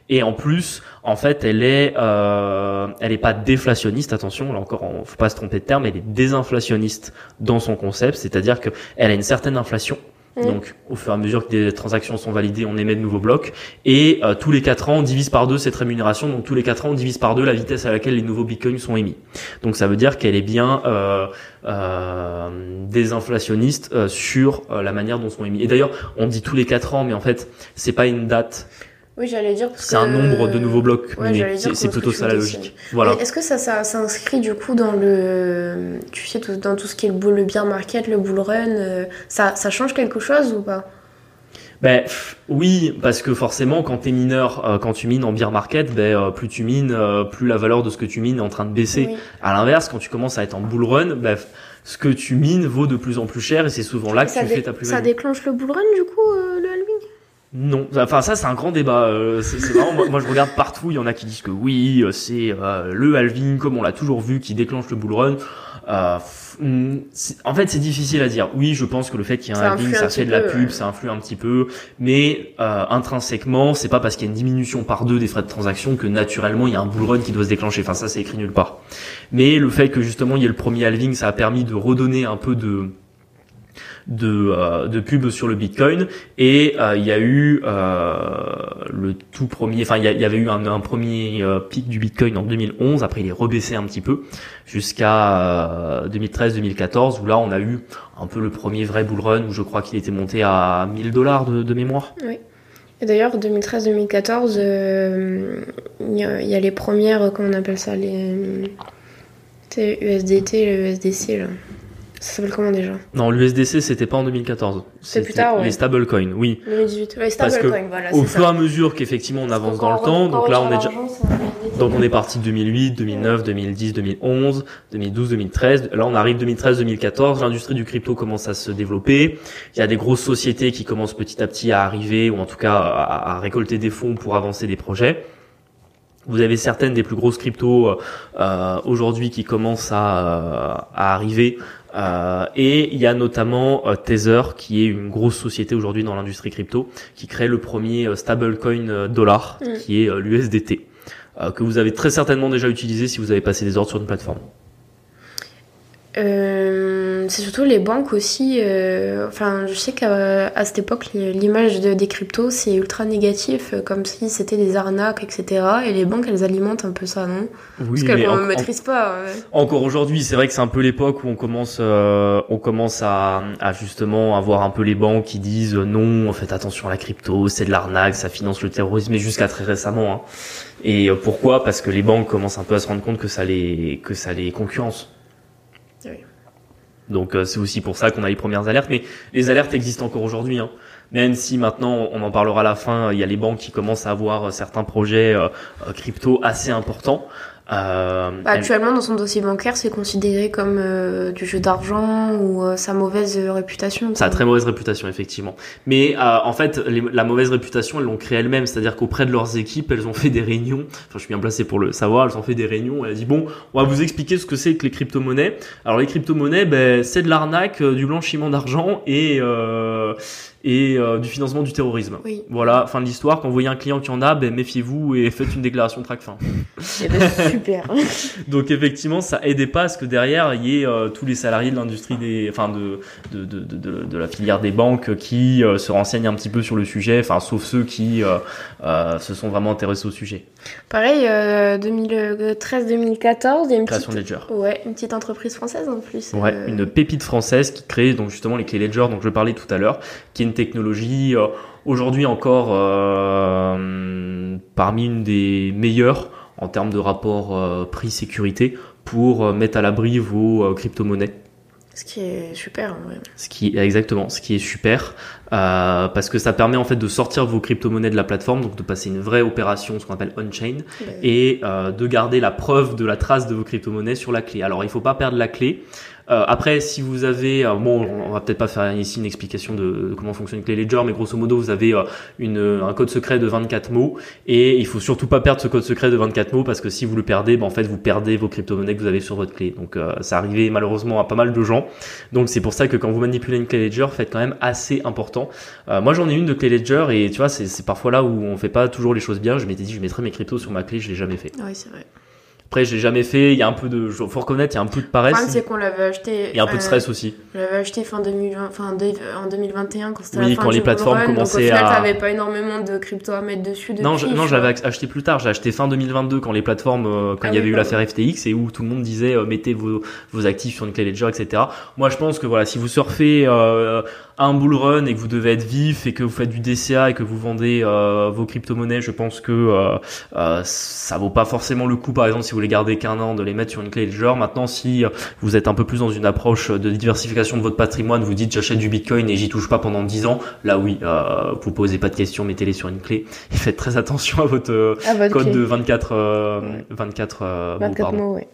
Et en plus, en fait, elle est, euh, elle est pas déflationniste. Attention, là encore, on, faut pas se tromper de terme. Elle est désinflationniste dans son concept, c'est-à-dire que elle a une certaine inflation Donc, au fur et à mesure que des transactions sont validées, on émet de nouveaux blocs. Et euh, tous les 4 ans, on divise par deux cette rémunération. Donc, tous les 4 ans, on divise par deux la vitesse à laquelle les nouveaux bitcoins sont émis. Donc, ça veut dire qu'elle est bien euh, euh, désinflationniste euh, sur euh, la manière dont sont émis. Et d'ailleurs, on dit tous les 4 ans, mais en fait, c'est pas une date oui, j'allais dire. C'est un nombre de nouveaux blocs, mais c'est plutôt ça la logique. Voilà. Est-ce que ça, ça s'inscrit du coup dans le, tu sais, dans tout ce qui est le, bull, le bear market, le bull run, euh, ça, ça change quelque chose ou pas? Ben oui, parce que forcément, quand t'es mineur, euh, quand tu mines en bear market, ben euh, plus tu mines, plus la valeur de ce que tu mines est en train de baisser. À l'inverse, quand tu commences à être en bull run, ben, ce que tu mines vaut de plus en plus cher et c'est souvent là que tu fais ta plus-value. Ça déclenche le bull run du coup, le halving non, enfin ça c'est un grand débat. Euh, c'est vraiment moi, je regarde partout, il y en a qui disent que oui, euh, c'est euh, le halving comme on l'a toujours vu qui déclenche le bull run. Mm, en fait, c'est difficile à dire. Oui, je pense que le fait qu'il y ait un halving, ça fait de la pub, ça influe un petit peu, mais intrinsèquement, c'est pas parce qu'il y a une diminution par deux des frais de transaction que naturellement il y a un bull run qui doit se déclencher. Enfin ça c'est écrit nulle part. Mais le fait que justement il y ait le premier halving, ça a permis de redonner un peu de de, euh, de pub sur le Bitcoin et euh, il y a eu euh, le tout premier, enfin il y, avait eu un, premier pic du Bitcoin en 2011, après il est rebaissé un petit peu jusqu'à 2013-2014 où là on a eu un peu le premier vrai bull run où je crois qu'il était monté à 1000 dollars de, mémoire. Oui. Et d'ailleurs, 2013-2014, il y, a les premières, comment on appelle ça, les USDT, le USDC, là. Ça s'appelle comment déjà Non, l'USDC c'était pas en 2014. C'était plus tard, ouais. Les stablecoins, oui. 2018. Les stablecoins, voilà. Au fur et à mesure qu'effectivement on avance dans le temps, donc là on est déjà, donc on est parti de 2008, 2009, 2010, 2011, 2012, 2013. Là on arrive 2013, 2014. L'industrie du crypto commence à se développer. Il y a des grosses sociétés qui commencent petit à petit à arriver, ou en tout cas à, récolter des fonds pour avancer des projets. Vous avez certaines des plus grosses cryptos euh, euh aujourd'hui qui commencent à, euh, à arriver euh, et il y a notamment euh, Tether, qui est une grosse société aujourd'hui dans l'industrie crypto, qui crée le premier euh, stablecoin dollar, mm. qui est l'USDT, que vous avez très certainement déjà utilisé si vous avez passé des ordres sur une plateforme. Euh, c'est surtout les banques aussi. Euh, enfin, je sais qu'à cette époque, l'image de, des cryptos, c'est ultra négatif, euh, comme si c'était des arnaques, etc. Et les banques, elles alimentent un peu ça, non? Oui, Parce qu'elles ne maîtrisent pas. Encore aujourd'hui, c'est vrai que c'est un peu l'époque où on commence, on commence à, à, justement avoir un peu les banques qui disent non, faites attention à la crypto, c'est de l'arnaque, ça finance le terrorisme, et jusqu'à très récemment. Hein. Et pourquoi? Parce que les banques commencent un peu à se rendre compte que ça les, que ça les concurrence. Donc euh, c'est aussi pour ça qu'on a les premières alertes. Mais les alertes existent encore aujourd'hui. Hein. Même si maintenant, on en parlera à la fin, il y a les banques qui commencent à avoir certains projets euh, euh, crypto assez importants. Euh, bah, actuellement, dans son dossier bancaire, c'est considéré comme euh, du jeu d'argent ou euh, sa mauvaise réputation. Ça a très mauvaise réputation, effectivement. Mais en fait, la mauvaise réputation, elles l'ont créée elles-mêmes. C'est-à-dire qu'auprès de leurs équipes, elles ont fait des réunions. Enfin, je suis bien placé pour le savoir. Elles ont fait des réunions. Elles ont dit bon, on va vous expliquer ce que c'est que les crypto-monnaies. Alors, les crypto-monnaies, ben, c'est de l'arnaque, du blanchiment d'argent et et euh, du financement du terrorisme. Oui. Voilà, fin de l'histoire. Quand vous voyez un client qui en a, ben, méfiez-vous et faites une déclaration de track fin. Eh ben, super. Donc effectivement, ça aidait pas à ce que derrière il y ait euh, tous les salariés de l'industrie des, enfin de de, de, de, de, la filière des banques qui euh, se renseignent un petit peu sur le sujet, enfin sauf ceux qui se sont vraiment intéressés au sujet. Pareil, 2013-2014, il y a une création petite, Ledger. Ouais, une petite entreprise française en plus. Ouais, une pépite française qui crée donc justement les clés Ledger dont je parlais tout à l'heure, qui est une technologie, euh, aujourd'hui encore euh, parmi une des meilleures en termes de rapport euh, prix-sécurité pour euh, mettre à l'abri vos euh, crypto-monnaies. Ce qui est super vrai. Ce qui exactement, ce qui est super, euh, parce que ça permet en fait de sortir vos crypto-monnaies de la plateforme, donc de passer une vraie opération, ce qu'on appelle on-chain, Ouais. et euh, de garder la preuve de la trace de vos crypto-monnaies sur la clé. Alors il faut pas perdre la clé. Euh, après, si vous avez, euh, bon, on va peut-être pas faire ici une explication de, de comment fonctionne une clé Ledger, mais grosso modo, vous avez euh, une, un code secret de 24 mots, et il faut surtout pas perdre ce code secret de 24 mots, parce que si vous le perdez, ben, en fait, vous perdez vos crypto-monnaies que vous avez sur votre clé. Donc, euh, ça arrivait malheureusement à pas mal de gens. Donc, c'est pour ça que quand vous manipulez une clé Ledger, faites quand même assez important. Euh, moi, j'en ai une de clé Ledger, et tu vois, c'est parfois là où on fait pas toujours les choses bien. Je m'étais dit, je mettrais mes cryptos sur ma clé, je l'ai jamais fait. Oui, c'est vrai. Après, je l'ai jamais fait. Il y a un peu de, faut reconnaître, il y a un peu de Le paresse. problème, c'est qu'on l'avait acheté. Il y a un peu de euh, stress aussi. On l'avait acheté fin 2020, enfin, de- en 2021 quand c'était Oui, la fin quand du les plateformes run, commençaient donc au final, à- t'avais pas énormément de crypto à mettre dessus. Non, je- non, j'avais acheté plus tard. J'ai acheté fin 2022 quand les plateformes, euh, quand Ah il y avait oui, eu l'affaire FTX et où tout le monde disait euh, mettez vos, vos actifs sur une clé Ledger, etc. Moi, je pense que voilà, si vous surfez euh, un bull run et que vous devez être vif et que vous faites du DCA et que vous vendez euh, vos crypto-monnaies, je pense que ça vaut pas forcément le coup, par exemple, si vous les gardez qu'un an, de les mettre sur une clé Ledger. Maintenant, si euh, vous êtes un peu plus dans une approche de diversification de votre patrimoine, vous dites j'achète du Bitcoin et j'y touche pas pendant 10 ans, là oui, euh, vous posez pas de questions, mettez-les sur une clé et faites très attention à votre euh, votre code clé. de 24, euh, Ouais. 24, euh, mots, 24 pardon. mots, ouais.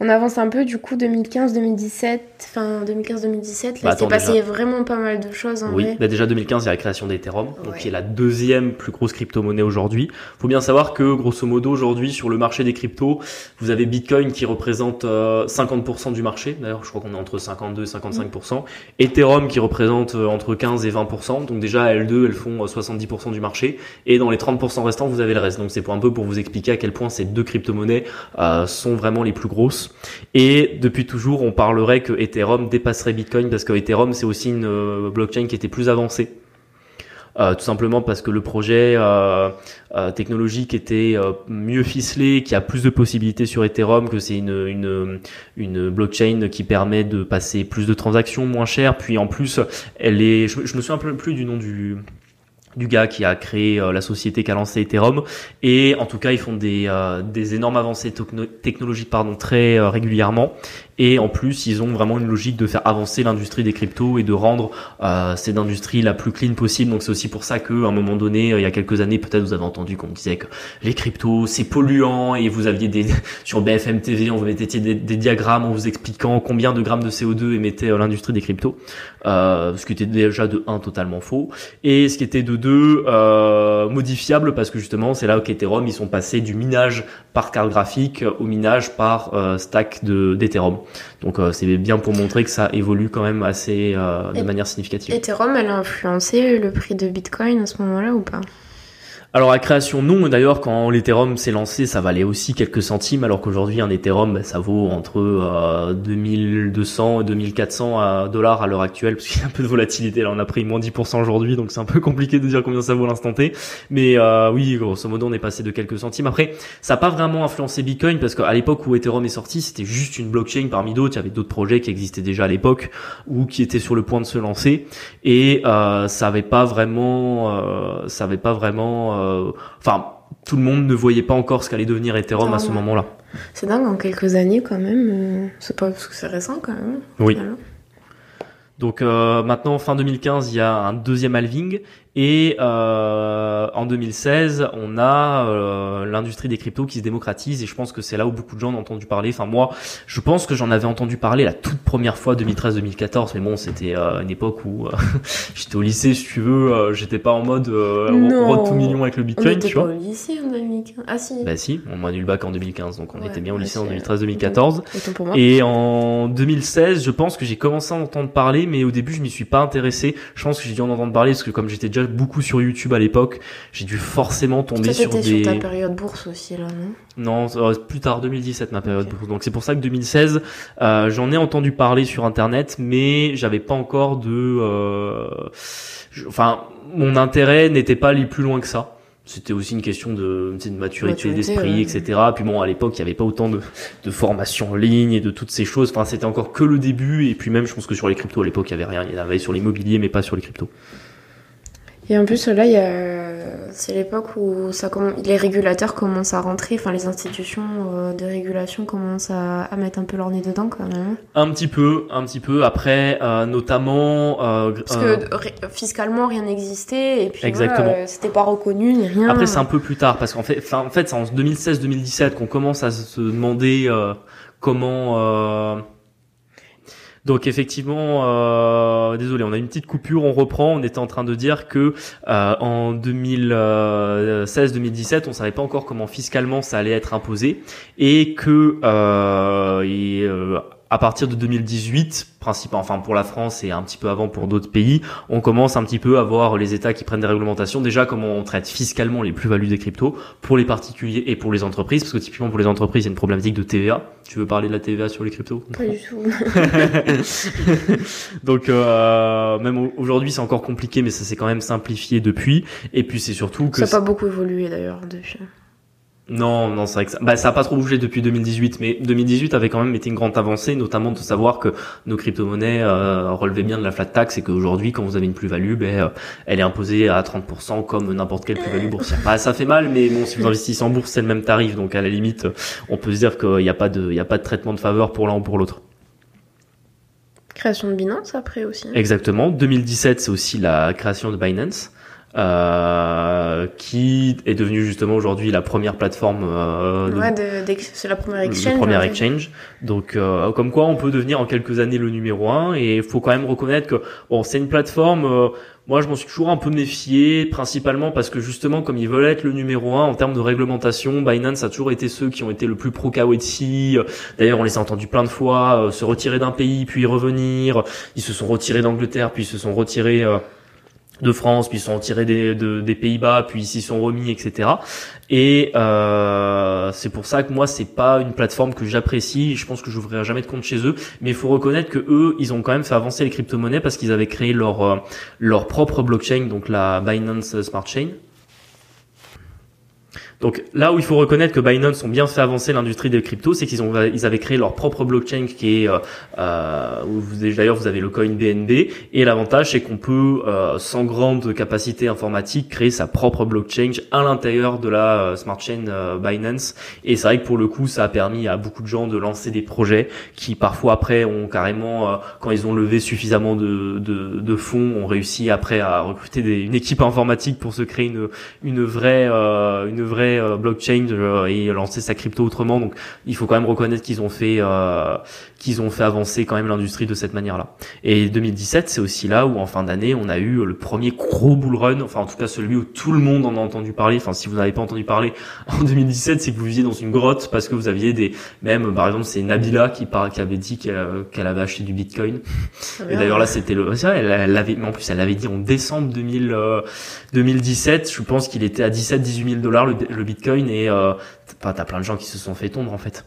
On avance un peu, du coup, 2015-2017, fin 2015-2017, là, Bah, s'est passé vraiment pas mal de choses en Oui, vrai. bah déjà 2015, il y a la création d'Ethereum, donc qui est la deuxième plus grosse crypto-monnaie aujourd'hui. Faut bien savoir que, grosso modo, aujourd'hui, sur le marché des cryptos, vous avez Bitcoin qui représente euh, 50% du marché. D'ailleurs, je crois qu'on est entre 52 et 55%. Ethereum qui représente euh, entre 15 et 20%. Donc déjà, elles deux, elles font euh, 70% du marché. Et dans les 30% restants, vous avez le reste. Donc c'est pour un peu pour vous expliquer à quel point ces deux crypto-monnaies euh, sont vraiment les plus grosses. Et depuis toujours, on parlerait que Ethereum dépasserait Bitcoin parce que Ethereum, c'est aussi une euh, blockchain qui était plus avancée. Euh, tout simplement parce que le projet euh, technologique était mieux ficelé, qui a plus de possibilités sur Ethereum, que c'est une, blockchain qui permet de passer plus de transactions moins chères. Puis en plus, elle est, je, je me souviens plus du nom du du gars qui a créé euh, la société qui a lancé Ethereum. Et en tout cas ils font des, euh, des énormes avancées techno- technologiques pardon très euh, régulièrement et en plus ils ont vraiment une logique de faire avancer l'industrie des cryptos et de rendre euh, cette industrie la plus clean possible. Donc c'est aussi pour ça que à un moment donné euh, il y a quelques années peut-être vous avez entendu qu'on disait que les cryptos c'est polluant et vous aviez des sur BFM TV on vous mettait des, des diagrammes en vous expliquant combien de grammes de CO2 émettait euh, l'industrie des cryptos. Euh, ce qui était déjà de 1 totalement faux. Et ce qui était de 2 euh, modifiable parce que justement c'est là qu'Ethereum ils sont passés du minage par carte graphique au minage par euh, stack de d'Ethereum donc euh, c'est bien pour montrer que ça évolue quand même assez euh, de Et- manière significative. Ethereum, elle a influencé le prix de Bitcoin à ce moment-là ou pas? Alors la création non, d'ailleurs quand l'Ethereum s'est lancé, ça valait aussi quelques centimes, alors qu'aujourd'hui un Ethereum, bah, ça vaut entre euh, 2200 et 2400 à- dollars à l'heure actuelle, parce qu'il y a un peu de volatilité. Là, on a pris moins 10% aujourd'hui, donc c'est un peu compliqué de dire combien ça vaut à l'instant T. Mais euh, oui, grosso modo, on est passé de quelques centimes. Après, ça n'a pas vraiment influencé Bitcoin, parce qu'à l'époque où Ethereum est sorti, c'était juste une blockchain parmi d'autres. Il y avait d'autres projets qui existaient déjà à l'époque ou qui étaient sur le point de se lancer, et euh, ça avait pas vraiment, euh, ça avait pas vraiment, euh, enfin. tout le monde ne voyait pas encore ce qu'allait devenir Ethereum à ce Clairement. moment-là. C'est dingue, en quelques années quand même. euh, C'est pas parce que c'est récent quand même. Oui. finalement. Donc euh, maintenant, fin 2015, il y a un deuxième halving et euh, en 2016, on a euh, l'industrie des cryptos qui se démocratise et je pense que c'est là où beaucoup de gens ont entendu parler. Enfin moi, je pense que j'en avais entendu parler la toute première fois 2013-2014, mais bon, c'était euh, une époque où euh, j'étais au lycée, si tu veux, euh, j'étais pas en mode euh, Non. road to million avec le On Bitcoin, était tu pas vois. au lycée en 2015. Ah si. Bah si, on m'a eu le bac en 2015, donc on Ouais, était bien au lycée en c'est- 2013-2014. Autant pour moi. Et en 2016, je pense que j'ai commencé à en entendre parler, mais au début, je m'y suis pas intéressé. Je pense que j'ai dû en entendre parler parce que comme j'étais déjà beaucoup sur YouTube à l'époque, j'ai dû forcément tomber sur des... sur ta période bourse aussi là, non? Non, plus tard, 2017, ma période. Bourse. Donc c'est pour ça que 2016, euh, j'en ai entendu parler sur Internet, mais j'avais pas encore de... euh, Enfin, mon intérêt n'était pas allé plus loin que ça. C'était aussi une question de, de maturité, Maturité, d'esprit, ouais. etc. Puis bon, à l'époque, il n'y avait pas autant de, de formation en ligne et de toutes ces choses. Enfin, c'était encore que le début. Et puis même, je pense que sur les cryptos, à l'époque, il y avait rien. Il y avait sur l'immobilier, mais pas sur les cryptos. Et en plus, là, il y a... c'est l'époque où ça comm- les régulateurs commencent à rentrer, enfin les institutions euh, de régulation commencent à... à mettre un peu leur nez dedans quand même. Un petit peu, un petit peu. Après, euh, notamment. euh, Parce euh, que ré- fiscalement, rien n'existait, et puis Exactement. voilà, euh, c'était pas reconnu ni rien. Après, c'est un peu plus tard parce qu'en fait, en fait, c'est en 2016-2017 qu'on commence à se demander euh, comment. Euh, Donc effectivement, euh, désolé, on a une petite coupure, on reprend. On était en train de dire que euh, en 2016-2017, on savait pas encore comment fiscalement ça allait être imposé et que euh, et, euh, à partir de 2018, principal, enfin pour la France et un petit peu avant pour d'autres pays, on commence un petit peu à voir les États qui prennent des réglementations. Déjà comment on traite fiscalement les plus-values des cryptos pour les particuliers et pour les entreprises, parce que typiquement pour les entreprises, il y a une problématique de TVA. Tu veux parler de la TVA sur les cryptos? Pas du tout. Donc euh, même au- aujourd'hui c'est encore compliqué, mais ça s'est quand même simplifié depuis. Et puis c'est surtout que Ça n'a pas beaucoup évolué d'ailleurs depuis. Non, non, c'est vrai que ça, bah, ça a pas trop bougé depuis 2018, mais 2018 avait quand même été une grande avancée, notamment de savoir que nos crypto-monnaies euh, relevaient bien de la flat tax et qu'aujourd'hui, quand vous avez une plus-value, euh, elle est imposée à 30% comme n'importe quelle plus-value boursière. Bah, ça fait mal, mais bon, si vous investissez en bourse, c'est le même tarif, donc à la limite, on peut se dire qu'il n'y a pas de, il y a pas de traitement de faveur pour l'un ou pour l'autre. Création de Binance après aussi. Exactement. 2017, c'est aussi la création de Binance. Euh, qui est devenue justement aujourd'hui la première plateforme euh, Ouais, c'est la première le exchange. premier en fait. exchange. Donc, euh, comme quoi, on peut devenir en quelques années le numéro un. Et il faut quand même reconnaître que bon, c'est une plateforme. euh, moi, je m'en suis toujours un peu méfié, principalement parce que justement, comme ils veulent être le numéro un en termes de réglementation, Binance a toujours été ceux qui ont été le plus pro KYC. D'ailleurs, on les a entendus plein de fois euh, se retirer d'un pays puis y revenir. Ils se sont retirés d'Angleterre puis ils se sont retirés. De France, puis ils sont retirés des, de- des Pays-Bas, puis ils s'y sont remis, etc. Et euh, c'est pour ça que moi c'est pas une plateforme que j'apprécie. Je pense que j'ouvrirai jamais de compte chez eux, mais il faut reconnaître que eux, ils ont quand même fait avancer les crypto-monnaies parce qu'ils avaient créé leur euh, leur propre blockchain, donc la Binance Smart Chain. Donc là où il faut reconnaître que Binance ont bien fait avancer l'industrie des cryptos, c'est qu'ils ont ils avaient créé leur propre blockchain qui est euh, euh, d'ailleurs vous avez le coin BNB et l'avantage c'est qu'on peut euh, sans grande capacité informatique créer sa propre blockchain à l'intérieur de la euh, smart chain euh, Binance. Et c'est vrai que pour le coup ça a permis à beaucoup de gens de lancer des projets qui parfois après ont carrément quand ils ont levé suffisamment de, de, de fonds ont réussi après à recruter des, une équipe informatique pour se créer une une vraie euh, une vraie euh, blockchain euh, et lancer sa crypto autrement donc il faut quand même reconnaître qu'ils ont fait euh, qu'ils ont fait avancer quand même l'industrie de cette manière-là. Et 2017, c'est aussi là où en fin d'année, on a eu le premier gros bull run, enfin en tout cas celui où tout le monde en a entendu parler. Enfin si vous n'avez pas entendu parler en 2017, c'est que vous viviez dans une grotte parce que vous aviez des même par exemple c'est Nabila qui par... qui avait dit qu'elle avait acheté du Bitcoin. Et d'ailleurs là c'était le c'est vrai, elle, elle l'avait mais en plus elle l'avait dit en décembre 2000 euh, 2017, je pense qu'il était à 17 18 000 dollars le, le Bitcoin et euh, t'as plein de gens qui se sont fait tondre en fait.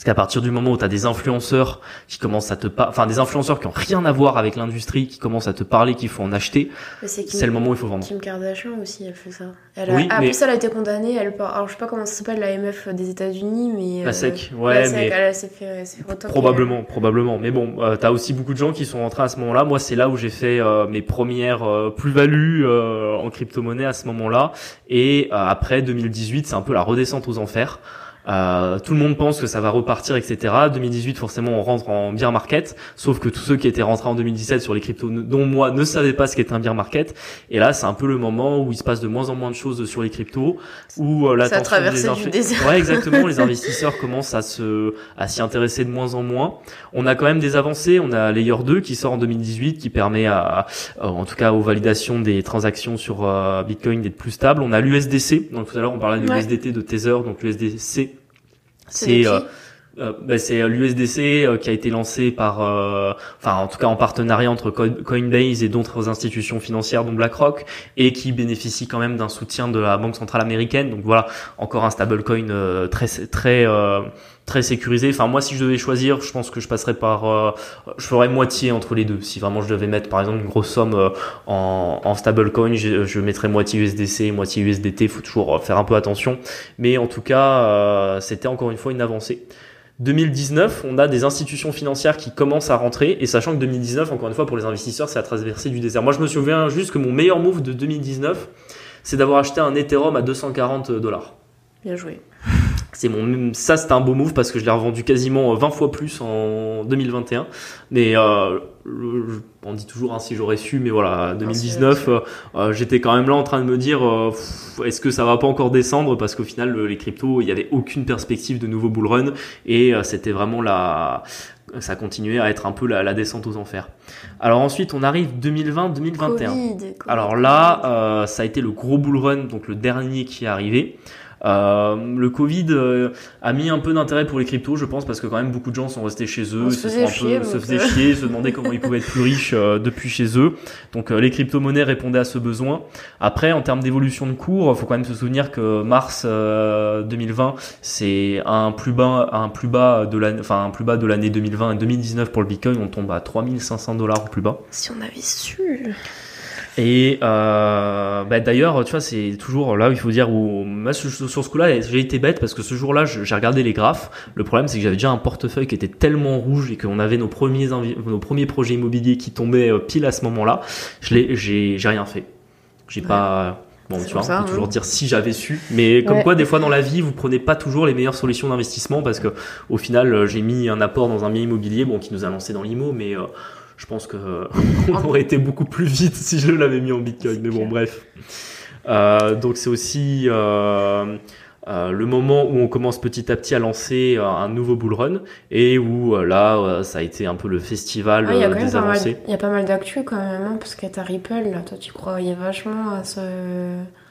Parce qu'à partir du moment où tu as des influenceurs qui commencent à te par... enfin des influenceurs qui ont rien à voir avec l'industrie qui commencent à te parler qu'il faut en acheter, c'est le moment où il faut vendre. Kim Kardashian aussi, elle fait ça. Elle a... Oui, ah, mais- plus, elle a été condamnée. Elle. Alors, je sais pas comment ça s'appelle, la MF des États-Unis, mais. La euh, SEC, la ouais, SEC, mais Elle s'est fait, fait probablement, probablement. Mais bon, euh, t'as aussi beaucoup de gens qui sont rentrés à ce moment-là. Moi, c'est là où j'ai fait euh, mes premières euh, plus-values euh, en crypto-monnaie à ce moment-là. Et après 2018, c'est un peu la redescente aux enfers. Euh, tout le monde pense que ça va repartir, etc. 2018, forcément, on rentre en bear market. Sauf que tous ceux qui étaient rentrés en 2017 sur les cryptos, dont moi, ne savaient pas ce qu'était un bear market. Et là, c'est un peu le moment où il se passe de moins en moins de choses sur les cryptos, où euh, Ça a l'attention traversé des du désert. Ouais, exactement. les investisseurs commencent à se, à s'y intéresser de moins en moins. On a quand même des avancées. On a Layer 2 qui sort en 2018, qui permet à, à- en tout cas aux validations des transactions sur euh, Bitcoin d'être plus stable. On a l'USDC. Donc tout à l'heure on parlait de Ouais. l'USDT de Tether. Donc l'USDC, C'est c'est de euh, qui euh, bah, c'est l'USDC euh, qui a été lancé par, euh, enfin en tout cas en partenariat entre Co- Coinbase et d'autres institutions financières dont BlackRock et qui bénéficie quand même d'un soutien de la Banque centrale américaine. Donc voilà, encore un stablecoin euh, très très euh, très sécurisé. Enfin moi si je devais choisir, je pense que je passerais par, euh, je ferais moitié entre les deux. Si vraiment je devais mettre par exemple une grosse somme euh, en, en stablecoin, je, je mettrais moitié USDC, moitié USDT. Faut toujours euh, faire un peu attention. Mais en tout cas, c'était encore une fois une avancée. 2019, on a des institutions financières qui commencent à rentrer, et sachant que 2019, encore une fois, pour les investisseurs, c'est la traversée du désert. Moi, je me souviens juste que mon meilleur move de 2019, c'est d'avoir acheté un Ethereum à 240 dollars. Bien joué. C'est mon, ça c'était un beau move parce que je l'ai revendu quasiment 20 fois plus en 2021. Mais euh, on dit toujours hein, si j'aurais su, mais voilà, 2019, euh, euh, j'étais quand même là en train de me dire euh, est-ce que ça va pas encore descendre? Parce qu'au final les cryptos, il y avait aucune perspective de nouveau bull run et c'était vraiment la ça continuait à être un peu la, la, descente aux enfers. Alors ensuite, on arrive 2020-2021. Alors là, ça a été le gros bull run, donc le dernier qui est arrivé. Euh, le Covid euh, a mis un peu d'intérêt pour les cryptos, je pense, parce que quand même beaucoup de gens sont restés chez eux, se, faisaient chier, se faisaient chier, se demandaient comment ils pouvaient être plus riches euh, depuis chez eux. Donc les crypto-monnaies répondaient à ce besoin. Après, en termes d'évolution de cours, faut quand même se souvenir que mars 2020, c'est un plus bas, un plus bas de l'année, enfin un plus bas de l'année 2020 et 2019 pour le Bitcoin, on tombe à 3500 dollars au plus bas. Si on avait su. Et euh, bah d'ailleurs, tu vois, c'est toujours là où il faut dire où sur ce coup-là, j'ai été bête parce que ce jour-là, j'ai regardé les graphes. Le problème, c'est que j'avais déjà un portefeuille qui était tellement rouge et qu'on avait nos premiers nos premiers projets immobiliers qui tombaient euh, pile à ce moment-là. Je l'ai, j'ai, j'ai rien fait. J'ai pas. Bon, tu vois, on peut hein. toujours dire si j'avais su, mais comme quoi, des fois dans la vie, vous prenez pas toujours les meilleures solutions d'investissement parce que au final, euh, j'ai mis un apport dans un bien immobilier, bon, qui nous a lancé dans l'IMO, mais euh, je pense que on aurait été beaucoup plus vite si je l'avais mis en Bitcoin. Mais bon, bref. Euh, donc c'est aussi euh, euh, le moment où on commence petit à petit à lancer euh, un nouveau bull run et où euh, là ça a été un peu le festival ah, y a des avancées. Il y a pas mal d'actu quand même hein, parce que t'as Ripple là, toi tu croyais vachement à ce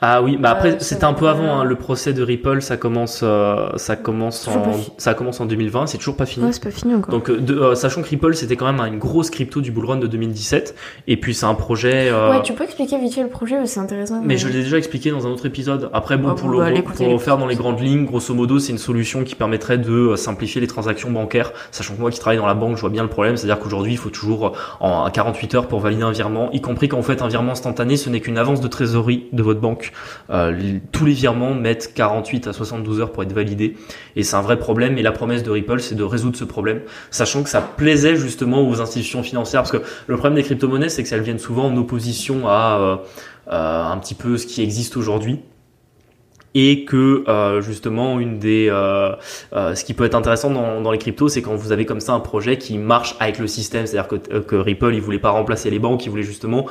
ah oui, bah après c'était un peu avant hein, le procès de Ripple, ça commence, euh, ça commence en, ça commence en 2020, c'est toujours pas fini. Ouais, c'est pas fini encore. Donc de, sachant que Ripple c'était quand même une grosse crypto du bull run de 2017, et puis c'est un projet. Ouais, tu peux expliquer vite fait le projet, c'est intéressant. Mais, je l'ai déjà expliqué dans un autre épisode. Après bon, ah, pour, le, bah, pour le faire dans les grandes lignes, grosso modo, c'est une solution qui permettrait de euh, simplifier les transactions bancaires. Sachant que moi qui travaille dans la banque, je vois bien le problème. C'est-à-dire qu'aujourd'hui, il faut toujours euh, en 48 heures pour valider un virement, y compris quand vous faites un virement instantané, ce n'est qu'une avance de trésorerie de votre banque. Euh, tous les virements mettent 48 à 72 heures pour être validés. Et c'est un vrai problème. Et la promesse de Ripple, c'est de résoudre ce problème. Sachant que ça plaisait justement aux institutions financières. Parce que le problème des crypto-monnaies, c'est que elles viennent souvent en opposition à un petit peu ce qui existe aujourd'hui et que euh, justement une des euh, euh, ce qui peut être intéressant dans, dans les cryptos c'est quand vous avez comme ça un projet qui marche avec le système. C'est-à-dire que, que Ripple ils voulaient pas remplacer les banques ils voulaient justement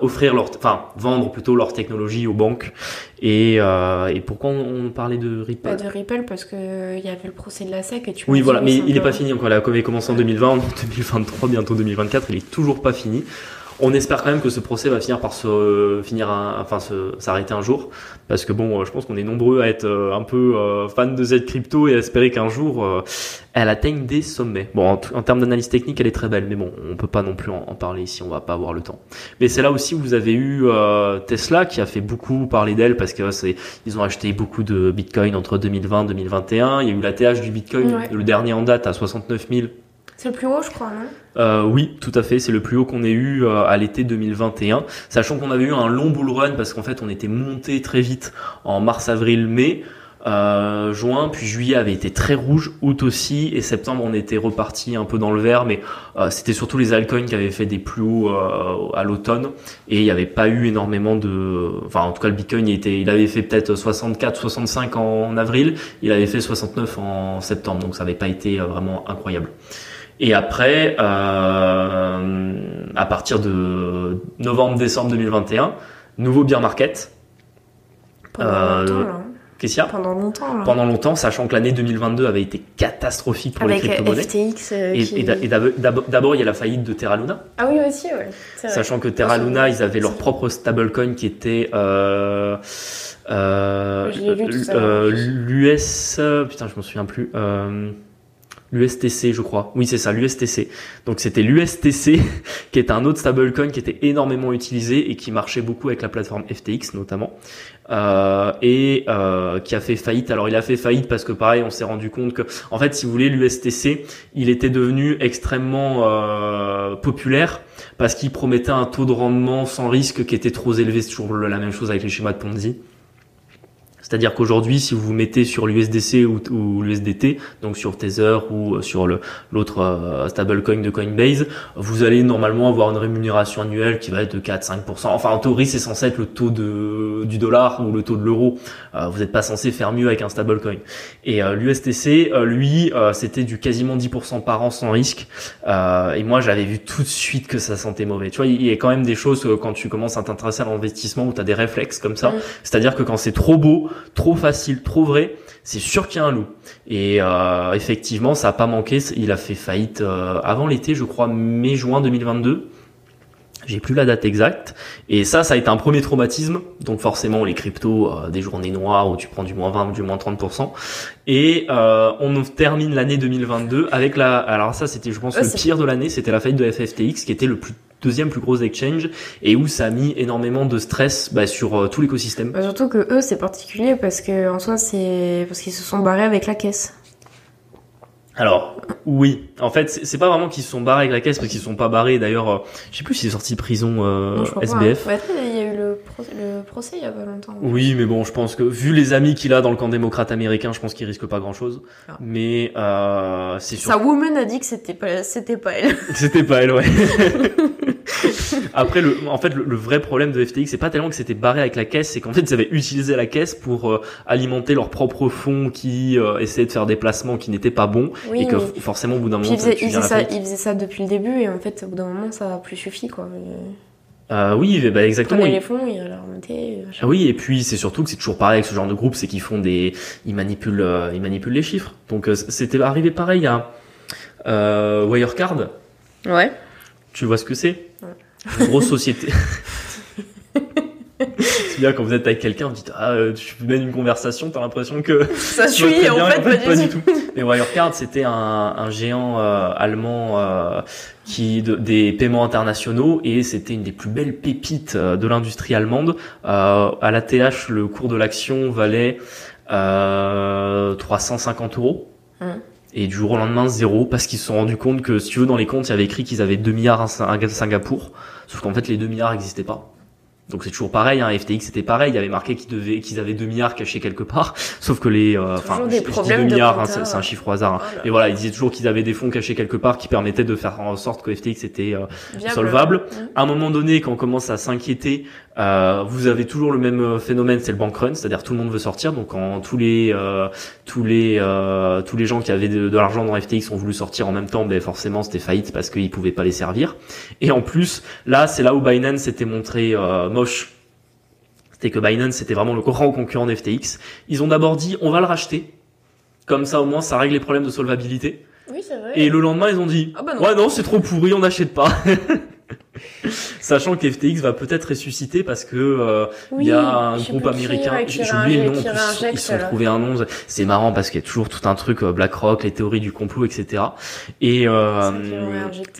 offrir leur enfin vendre plutôt leur technologie aux banques. Et, et pourquoi on, parlait de Ripple pas de Ripple parce que il y avait le procès de la SEC et tu oui voilà mais il est pas fini encore. La avait commencé en 2020 en 2023 bientôt 2024 il est toujours pas fini on espère quand même que ce procès va finir par se finir, enfin s'arrêter un jour, parce que bon, je pense qu'on est nombreux à être euh, un peu euh, fans de Z crypto et à espérer qu'un jour euh, elle atteigne des sommets. Bon, en, termes d'analyse technique, elle est très belle, mais bon, on peut pas non plus en, parler ici, on va pas avoir le temps. Mais c'est là aussi où vous avez eu Tesla qui a fait beaucoup parler d'elle parce que c'est ils ont acheté beaucoup de Bitcoin entre 2020 et 2021. Il y a eu la TH du Bitcoin, le dernier en date à 69 000 c'est le plus haut, je crois, non? Euh, Oui, tout à fait. C'est le plus haut qu'on ait eu euh, à l'été 2021. Sachant qu'on avait eu un long bull run parce qu'en fait, on était monté très vite en mars, avril, mai. Euh, juin, puis juillet avait été très rouge, août aussi, et septembre on était reparti un peu dans le vert, mais c'était surtout les altcoins qui avaient fait des plus hauts à l'automne, et il n'y avait pas eu énormément de, enfin en tout cas le Bitcoin il avait fait peut-être 64, 65 en avril, il avait fait 69 en septembre, donc ça n'avait pas été vraiment incroyable. Et après, euh, à partir de novembre-décembre 2021, nouveau bear market. Pendant euh, longtemps, Qu'est-ce qu'il y a? Pendant longtemps. Là. Pendant longtemps, sachant que l'année 2022 avait été catastrophique pour Avec les crypto-monnaies. FTX, euh, et, qui... et d'abord, il y a la faillite de Terra Luna. Ah oui, aussi, ouais. Sachant que Terra Luna, ils avaient leur propre stablecoin qui était euh, euh, l'US. Putain, je m'en souviens plus. L'USTC, je crois. Oui, c'est ça, l'USTC. Donc c'était l'USTC qui est un autre stablecoin qui était énormément utilisé et qui marchait beaucoup avec la plateforme FTX notamment, euh, et euh, qui a fait faillite. Alors il a fait faillite parce que pareil, on s'est rendu compte que, en fait, si vous voulez, l'USTC, il était devenu extrêmement euh, populaire parce qu'il promettait un taux de rendement sans risque qui était trop élevé. C'est toujours la même chose avec les schémas de Ponzi C'est-à-dire qu'aujourd'hui, si vous vous mettez sur l'USDC ou, ou l'USDT, donc sur Tether ou euh, sur l'autre euh, stablecoin de Coinbase, vous allez normalement avoir une rémunération annuelle qui va être de 4-5%. Enfin, en théorie, c'est censé être le taux de, du dollar ou le taux de l'euro. Euh, vous n'êtes pas censé faire mieux avec un stablecoin. Et euh, l'USTC, lui, c'était du quasiment 10% par an sans risque. et moi, j'avais vu tout de suite que ça sentait mauvais. Tu vois, il y a quand même des choses quand tu commences à t'intéresser à l'investissement où tu as des réflexes comme ça. C'est-à-dire que quand c'est trop beau, trop facile, trop vrai, c'est sûr qu'il y a un loup. Et euh, effectivement, ça a pas manqué. Il a fait faillite euh, avant l'été, je crois, mai-juin 2022. J'ai plus la date exacte. Et ça, ça a été un premier traumatisme. Donc forcément, les cryptos, euh, des journées noires où tu prends du moins 20, du moins 30%. Et on termine l'année 2022 avec la... Alors ça, c'était, je pense, le pire de l'année. C'était la faillite de FFTX qui était le plus deuxième plus gros exchange et où ça a mis énormément de stress bah, sur euh, tout l'écosystème. Bah, surtout que eux c'est particulier parce que en soi c'est parce qu'ils se sont barrés avec la caisse. Alors oui, en fait c'est pas vraiment qu'ils se sont barrés avec la caisse parce qu'ils se sont pas barrés. D'ailleurs, euh, je sais plus s'il est sorti de prison euh, SBF. Le, procès il y a pas longtemps. Oui, mais bon, je pense que vu les amis qu'il a dans le camp démocrate américain, je pense qu'il risque pas grand chose. Ah. Mais euh, c'est sûr. Sa woman a dit que c'était pas c'était pas elle. c'était pas elle, ouais. Après, le, en fait, le, vrai problème de FTX, c'est pas tellement que c'était barré avec la caisse, c'est qu'en fait, ils avaient utilisé la caisse pour euh, alimenter leurs propres fonds qui euh, essayaient de faire des placements qui n'étaient pas bons et que forcément, au bout d'un moment, ils faisaient, ça, ils faisaient ça depuis le début et en fait, au bout d'un moment, ça a plus suffi, quoi. Euh, oui, bah exactement. les fonds, ils remontaient. Ah oui, et puis c'est surtout que c'est toujours pareil avec ce genre de groupe, c'est qu'ils font des, ils manipulent, ils manipulent les chiffres. Donc c'était arrivé pareil à Wirecard. Ouais. Tu vois ce que c'est? Une grosse société. c'est bien quand vous êtes avec quelqu'un, vous dites ah euh, tu mènes une conversation, t'as l'impression que ça suit en, fait, pas, du tout. Mais Wirecard c'était un, un géant euh, allemand euh, qui de, des paiements internationaux et c'était une des plus belles pépites de l'industrie allemande. à la TH le cours de l'action valait 350 euros. Hum et du jour au lendemain zéro parce qu'ils se sont rendus compte que si tu veux dans les comptes il y avait écrit qu'ils avaient 2 milliards à Singapour sauf qu'en fait les 2 milliards n'existaient pas donc c'est toujours pareil, hein, FTX c'était pareil, il y avait marqué qu'ils devaient, qu'ils avaient 2 milliards cachés quelque part, sauf que les, euh, enfin, je, dis 2 milliards, hein, c'est un chiffre au hasard. Hein. Mais voilà, ils disaient toujours qu'ils avaient des fonds cachés quelque part qui permettaient de faire en sorte que FTX était euh, solvable. À un moment donné, quand on commence à s'inquiéter, euh, vous avez toujours le même phénomène, c'est le bank run, c'est-à-dire tout le monde veut sortir. Donc quand tous les tous les tous les gens qui avaient de, l'argent dans FTX ont voulu sortir en même temps, ben forcément c'était faillite parce qu'ils pouvaient pas les servir. Et en plus, là c'est là où Binance s'était montré c'était que Binance c'était vraiment le grand concurrent d'FTX. Ils ont d'abord dit on va le racheter. Comme ça au moins ça règle les problèmes de solvabilité. Oui, c'est vrai. Et le lendemain ils ont dit ah bah ouais non c'est trop pourri on n'achète pas. Sachant que FTX va peut-être ressusciter parce que euh, il y a un groupe américain, j'ai oublié le nom, ils sont trouvés un nom. C'est marrant parce qu'il y a toujours tout un truc euh, BlackRock, les théories du complot, etc. Et euh,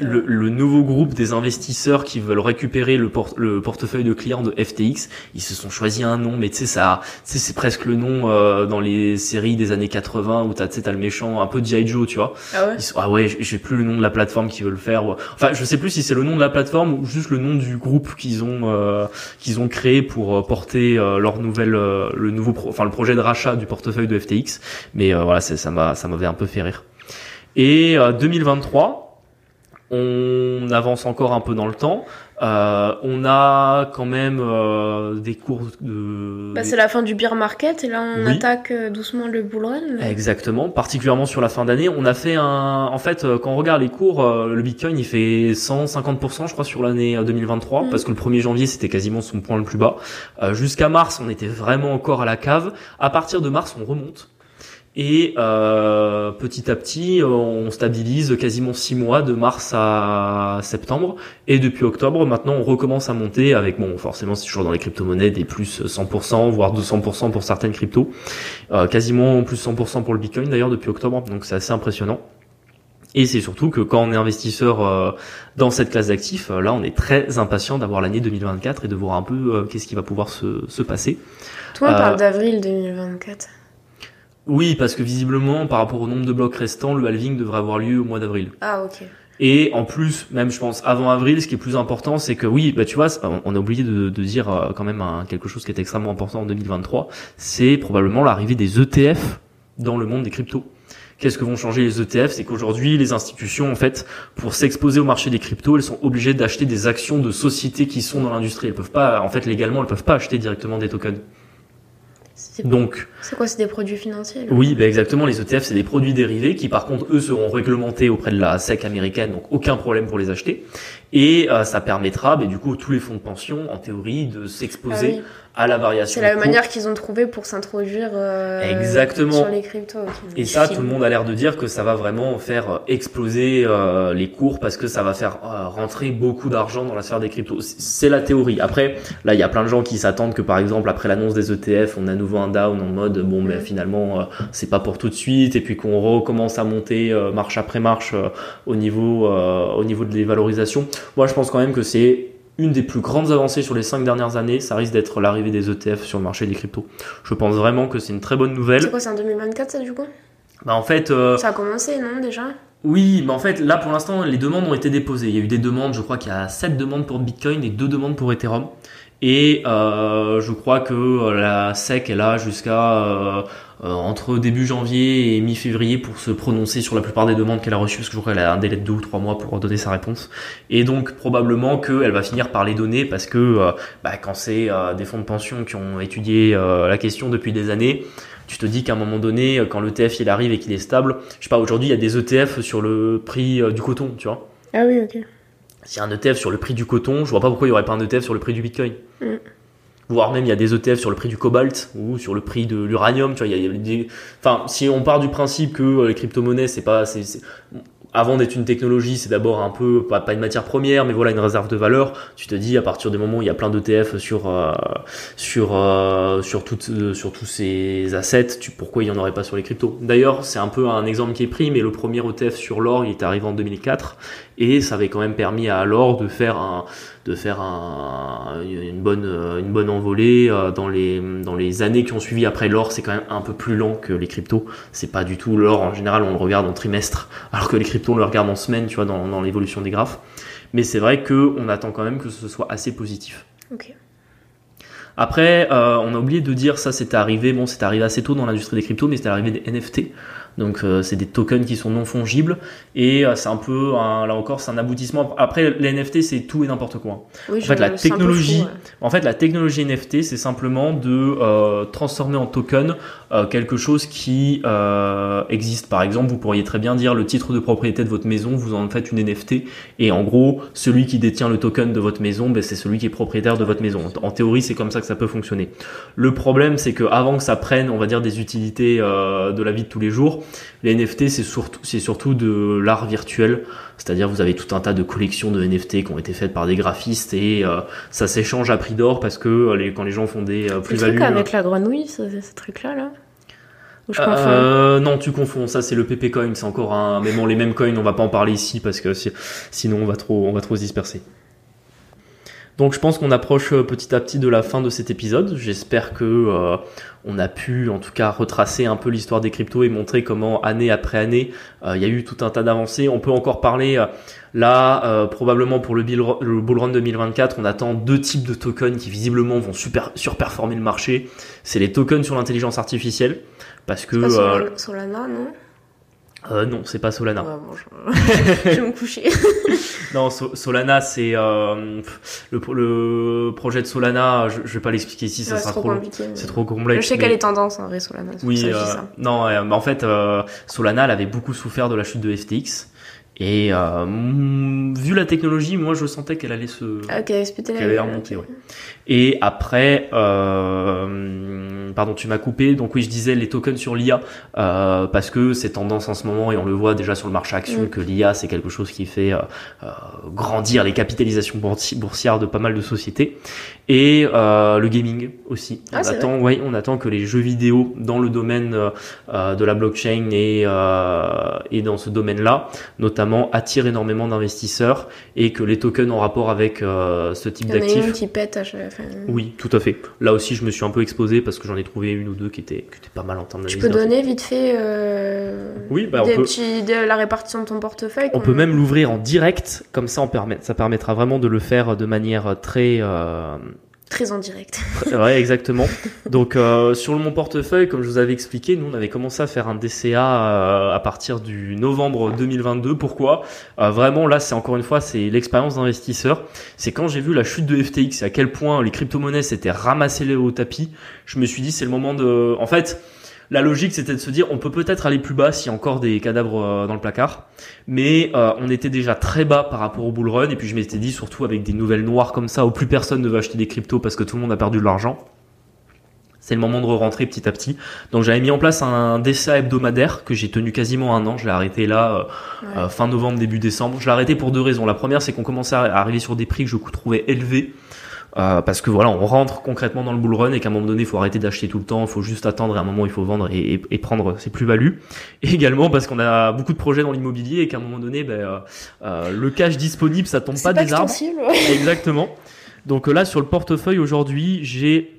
le, le, nouveau groupe des investisseurs qui veulent récupérer le, le portefeuille de clients de FTX, ils se sont choisi un nom, mais tu sais ça, c'est presque le nom euh, dans les séries des années 80 où t'as tu sais le méchant un peu G.I. Joe, tu vois. Ah ouais? ah ouais, j'ai plus le nom de la plateforme qui veut le faire. Enfin, je sais plus si c'est le nom de la plateforme ou juste le nom du groupe qu'ils ont euh, qu'ils ont créé pour euh, porter euh, leur nouvelle le nouveau enfin le projet de rachat du portefeuille de FTX mais voilà ça m'a ça m'avait un peu fait rire et 2023 on avance encore un peu dans le temps. Euh, on a quand même euh, des cours de. Bah, c'est la fin du beer market et là on attaque euh, doucement le bull run. Exactement, particulièrement sur la fin d'année. On a fait un. En fait, quand on regarde les cours, le Bitcoin il fait 150% je crois sur l'année 2023 mm. parce que le 1er janvier c'était quasiment son point le plus bas. Jusqu'à mars on était vraiment encore à la cave. À partir de mars on remonte. Et euh, petit à petit, on stabilise quasiment six mois de mars à septembre. Et depuis octobre, maintenant, on recommence à monter avec, bon, forcément, c'est toujours dans les crypto-monnaies, des plus 100%, voire 200% pour certaines cryptos. Euh, quasiment plus 100% pour le Bitcoin, d'ailleurs, depuis octobre. Donc, c'est assez impressionnant. Et c'est surtout que quand on est investisseur euh, dans cette classe d'actifs, là, on est très impatient d'avoir l'année 2024 et de voir un peu qu'est-ce qui va pouvoir se, se passer. Toi, on parle d'avril 2024. Oui, parce que visiblement, par rapport au nombre de blocs restants, le halving devrait avoir lieu au mois d'avril. Ah, ok. Et en plus, même je pense avant avril, ce qui est plus important, c'est que oui, bah tu vois, on a oublié de, de dire euh, quand même quelque chose qui est extrêmement important en 2023, c'est probablement l'arrivée des ETF dans le monde des cryptos. Qu'est-ce que vont changer les ETF C'est qu'aujourd'hui, les institutions, en fait, pour s'exposer au marché des cryptos, elles sont obligées d'acheter des actions de sociétés qui sont dans l'industrie. Elles peuvent pas, en fait, légalement, elles peuvent pas acheter directement des tokens. Donc, c'est quoi C'est des produits financiers Oui, bah exactement. Les ETF, c'est des produits dérivés qui, par contre, eux, seront réglementés auprès de la SEC américaine, donc aucun problème pour les acheter. Et euh, ça permettra, bah, du coup, tous les fonds de pension, en théorie, de s'exposer ah à la variation. C'est la manière qu'ils ont trouvé pour s'introduire euh, Exactement. sur les cryptos. Et ça, tout le monde a l'air de dire que ça va vraiment faire euh, exploser euh, les cours parce que ça va faire rentrer beaucoup d'argent dans la sphère des cryptos. C'est la théorie. Après, là, il y a plein de gens qui s'attendent que, par exemple, après l'annonce des ETF, on a à nouveau un down en mode bon, mais finalement, c'est pas pour tout de suite, et puis qu'on recommence à monter marche après marche au niveau au niveau de les valorisations. Moi, je pense quand même que c'est une des plus grandes avancées sur les cinq dernières années, ça risque d'être l'arrivée des ETF sur le marché des cryptos. Je pense vraiment que c'est une très bonne nouvelle. C'est quoi, c'est en 2024 ça du coup? Bah en fait... Euh, ça a commencé, non déjà? Oui, mais en fait, là pour l'instant, les demandes ont été déposées. Il y a eu des demandes, je crois qu'il y a 7 demandes pour Bitcoin et 2 demandes pour Ethereum. Et euh, je crois que euh, la SEC est là jusqu'à euh, euh, entre début janvier et mi-février pour se prononcer sur la plupart des demandes qu'elle a reçues, parce que je crois qu'elle a un délai de deux ou trois mois pour donner sa réponse. Et donc probablement qu'elle va finir par les donner parce que euh, bah, quand c'est des fonds de pension qui ont étudié la question depuis des années, tu te dis qu'à un moment donné, quand l'ETF il arrive et qu'il est stable, je sais pas, aujourd'hui il y a des ETF sur le prix du coton, tu vois. Ah oui, ok. S'il y a un ETF sur le prix du coton, je vois pas pourquoi il y aurait pas un ETF sur le prix du Bitcoin. Mm voire même il y a des ETF sur le prix du cobalt ou sur le prix de l'uranium. Tu vois, il y a, des... enfin, si on part du principe que euh, les crypto-monnaies, c'est pas, c'est, avant d'être une technologie, c'est d'abord un peu pas, une matière première, mais voilà une réserve de valeur. Tu te dis à partir du moment où il y a plein d'ETF sur euh, sur euh, sur toutes sur tous ces assets, tu, pourquoi il y en aurait pas sur les cryptos? D'ailleurs, c'est un peu un exemple qui est pris, mais le premier ETF sur l'or, il est arrivé en 2004 et ça avait quand même permis à l'or de faire un de faire un, une, bonne, une bonne envolée euh, dans les, dans les années qui ont suivi. Après, l'or, c'est quand même un peu plus lent que les cryptos. C'est pas du tout l'or, en général, on le regarde en trimestre, alors que les cryptos, on le regarde en semaine, tu vois, dans, dans l'évolution des graphes. Mais c'est vrai qu'on attend quand même que ce soit assez positif. Après, euh, on a oublié de dire ça, c'était arrivé, bon, c'était arrivé assez tôt dans l'industrie des cryptos, mais c'était arrivé des NFT. Donc euh, c'est des tokens qui sont non fongibles et euh, c'est un peu là encore c'est un aboutissement. Après les NFT c'est tout et n'importe quoi. en fait la technologie, en fait la technologie NFT c'est simplement de euh, transformer en token quelque chose qui existe. Par exemple vous pourriez très bien dire le titre de propriété de votre maison vous en faites une NFT et en gros celui qui détient le token de votre maison ben, c'est celui qui est propriétaire de votre maison. En théorie c'est comme ça que ça peut fonctionner. Le problème c'est que avant que ça prenne on va dire des utilités de la vie de tous les jours les NFT, c'est surtout, c'est surtout de l'art virtuel. C'est-à-dire, vous avez tout un tas de collections de NFT qui ont été faites par des graphistes et euh, ça s'échange à prix d'or parce que euh, les, quand les gens font des euh, plus-values. avec la grenouille, ce, truc-là, là, non, tu confonds. Ça, c'est le PP Coin. C'est encore un. Mais bon, les mêmes coins, on va pas en parler ici parce que sinon, on va trop, on va trop se disperser. Donc je pense qu'on approche euh, petit à petit de la fin de cet épisode. J'espère que euh, on a pu en tout cas retracer un peu l'histoire des cryptos et montrer comment année après année euh, il y a eu tout un tas d'avancées. On peut encore parler là probablement pour le, le bull run 2024, on attend deux types de tokens qui visiblement vont super surperformer le marché. C'est les tokens sur l'intelligence artificielle parce que Solana non? Euh, non, c'est pas Solana. je... vais me coucher. non, Solana, c'est euh, le, projet de Solana. Je, vais pas l'expliquer ici, ça sera trop, C'est trop complexe. Je sais qu'elle est tendance, en vrai, Solana. Oui, euh, non, en fait, Solana, elle avait beaucoup souffert de la chute de FTX. Et vu la technologie, moi je sentais qu'elle allait se, ah, qu'elle allait remonter. Ouais. Et après, euh, pardon, tu m'as coupé. Donc oui, je disais les tokens sur l'IA euh, parce que c'est tendance en ce moment et on le voit déjà sur le marché action mm. que l'IA c'est quelque chose qui fait euh, euh, grandir les capitalisations boursières de pas mal de sociétés et euh, le gaming aussi. Ah, on attend, ouais, on attend que les jeux vidéo dans le domaine de la blockchain et et dans ce domaine-là, notamment notamment attire énormément d'investisseurs et que les tokens en rapport avec euh, ce type Il y en a une d'actifs. qui pète à chaque enfin, Oui, tout à fait. Là aussi, je me suis un peu exposé parce que j'en ai trouvé une ou deux qui étaient, qui étaient pas mal en termes Tu d'analyse. peux donner vite fait euh, Oui, bah, on des peut- petits, de la répartition de ton portefeuille. On peut même l'ouvrir en direct, comme ça, on permet, ça permettra vraiment de le faire de manière très, euh, Très en direct. ouais, exactement. Donc euh, sur mon portefeuille, comme je vous avais expliqué, nous on avait commencé à faire un DCA euh, à partir du novembre 2022. Pourquoi? Euh, Vraiment, là, c'est encore une fois, c'est l'expérience d'investisseur. C'est quand j'ai vu la chute de FTX et à quel point les crypto-monnaies s'étaient ramassées au tapis, je me suis dit c'est le moment de, en fait. La logique, c'était de se dire, on peut peut-être aller plus bas s'il y a encore des cadavres euh, dans le placard, mais euh, on était déjà très bas par rapport au bull run. Et puis je m'étais dit, surtout avec des nouvelles noires comme ça, où plus personne ne veut acheter des cryptos parce que tout le monde a perdu de l'argent, c'est le moment de rentrer petit à petit. Donc j'avais mis en place un DCA hebdomadaire que j'ai tenu quasiment un an. Je l'ai arrêté là euh, Ouais. fin novembre, début décembre. Je l'ai arrêté pour deux raisons. La première, c'est qu'on commençait à arriver sur des prix que je trouvais élevés. Euh, parce que voilà, on rentre concrètement dans le bull run et qu'à un moment donné, il faut arrêter d'acheter tout le temps, il faut juste attendre et à un moment, il faut vendre et, et- et prendre ses plus-values. Et également parce qu'on a beaucoup de projets dans l'immobilier et qu'à un moment donné, ben, euh, euh, le cash disponible, ça tombe pas, pas des arbres. Exactement. Donc euh, là, sur le portefeuille aujourd'hui, j'ai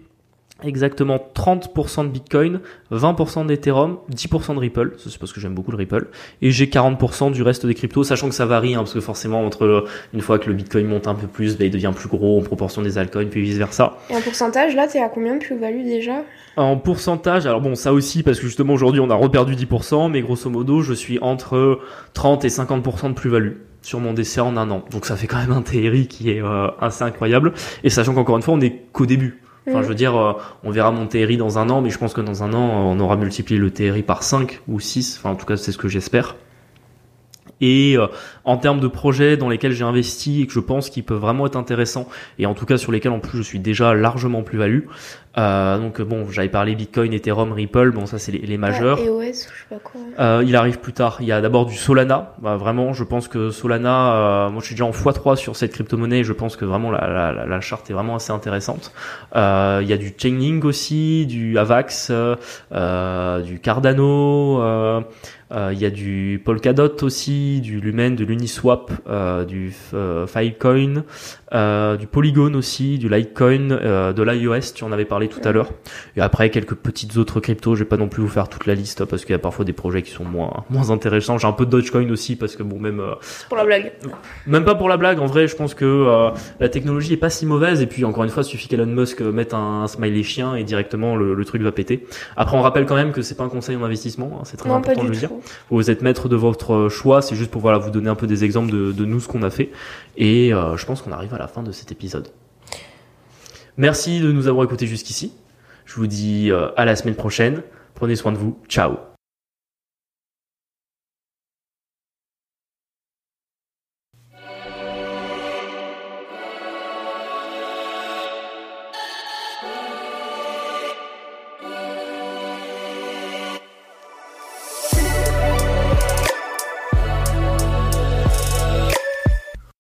exactement 30% de Bitcoin, 20% d'Ethereum, 10% de Ripple, c'est parce que j'aime beaucoup le Ripple, et j'ai 40% du reste des cryptos, sachant que ça varie, hein, parce que forcément entre euh, une fois que le Bitcoin monte un peu plus, ben, il devient plus gros en proportion des altcoins, puis vice versa. Et en pourcentage, là, t'es à combien de plus-value déjà? En pourcentage, alors bon, ça aussi, parce que justement aujourd'hui on a reperdu 10%, mais grosso modo, je suis entre 30 et 50% de plus-value sur mon décès en un an. Donc ça fait quand même un TRI qui est euh, assez incroyable. Et sachant qu'encore une fois, on est qu'au début. Enfin, je veux dire, euh, on verra mon TRI dans un an, mais je pense que dans un an, on aura multiplié le TRI par 5 ou 6. Enfin, en tout cas, c'est ce que j'espère. Et euh, en termes de projets dans lesquels j'ai investi et que je pense qu'ils peuvent vraiment être intéressants, et en tout cas sur lesquels en plus je suis déjà largement plus-value. Euh, donc bon, j'avais parlé Bitcoin, Ethereum, Ripple, bon ça c'est les, les majeurs. EOS, je sais pas quoi. Euh, il arrive plus tard. Il y a d'abord du Solana. Bah, vraiment, je pense que Solana, euh, moi je suis déjà en x3 sur cette crypto-monnaie. et Je pense que vraiment la, la, la- la charte est vraiment assez intéressante. Euh, il y a du Chainlink aussi, du Avax, euh, euh, du Cardano. Euh, il y a du Polkadot aussi, du Lumen, de l'Uniswap, euh, du euh, Filecoin, euh, du Polygon aussi, du Litecoin, euh, de l'iOS, tu en avais parlé tout à l'heure. Et après, quelques petites autres cryptos, je vais pas non plus vous faire toute la liste parce qu'il y a parfois des projets qui sont moins, moins intéressants. J'ai un peu de Dogecoin aussi parce que bon, même, euh, Pour la blague. même pas pour la blague, en vrai, je pense que euh, la technologie est pas si mauvaise et puis encore une fois, il suffit qu'Elon Musk mette un, smiley chien et directement le, le truc va péter. Après, on rappelle quand même que c'est pas un conseil en investissement, hein, c'est très Non, important de le dire. Vous êtes maître de votre choix, c'est juste pour voilà, vous donner un peu des exemples de, de nous ce qu'on a fait. Et euh, je pense qu'on arrive à la fin de cet épisode. Merci de nous avoir écoutés jusqu'ici. Je vous dis euh, à la semaine prochaine. Prenez soin de vous. Ciao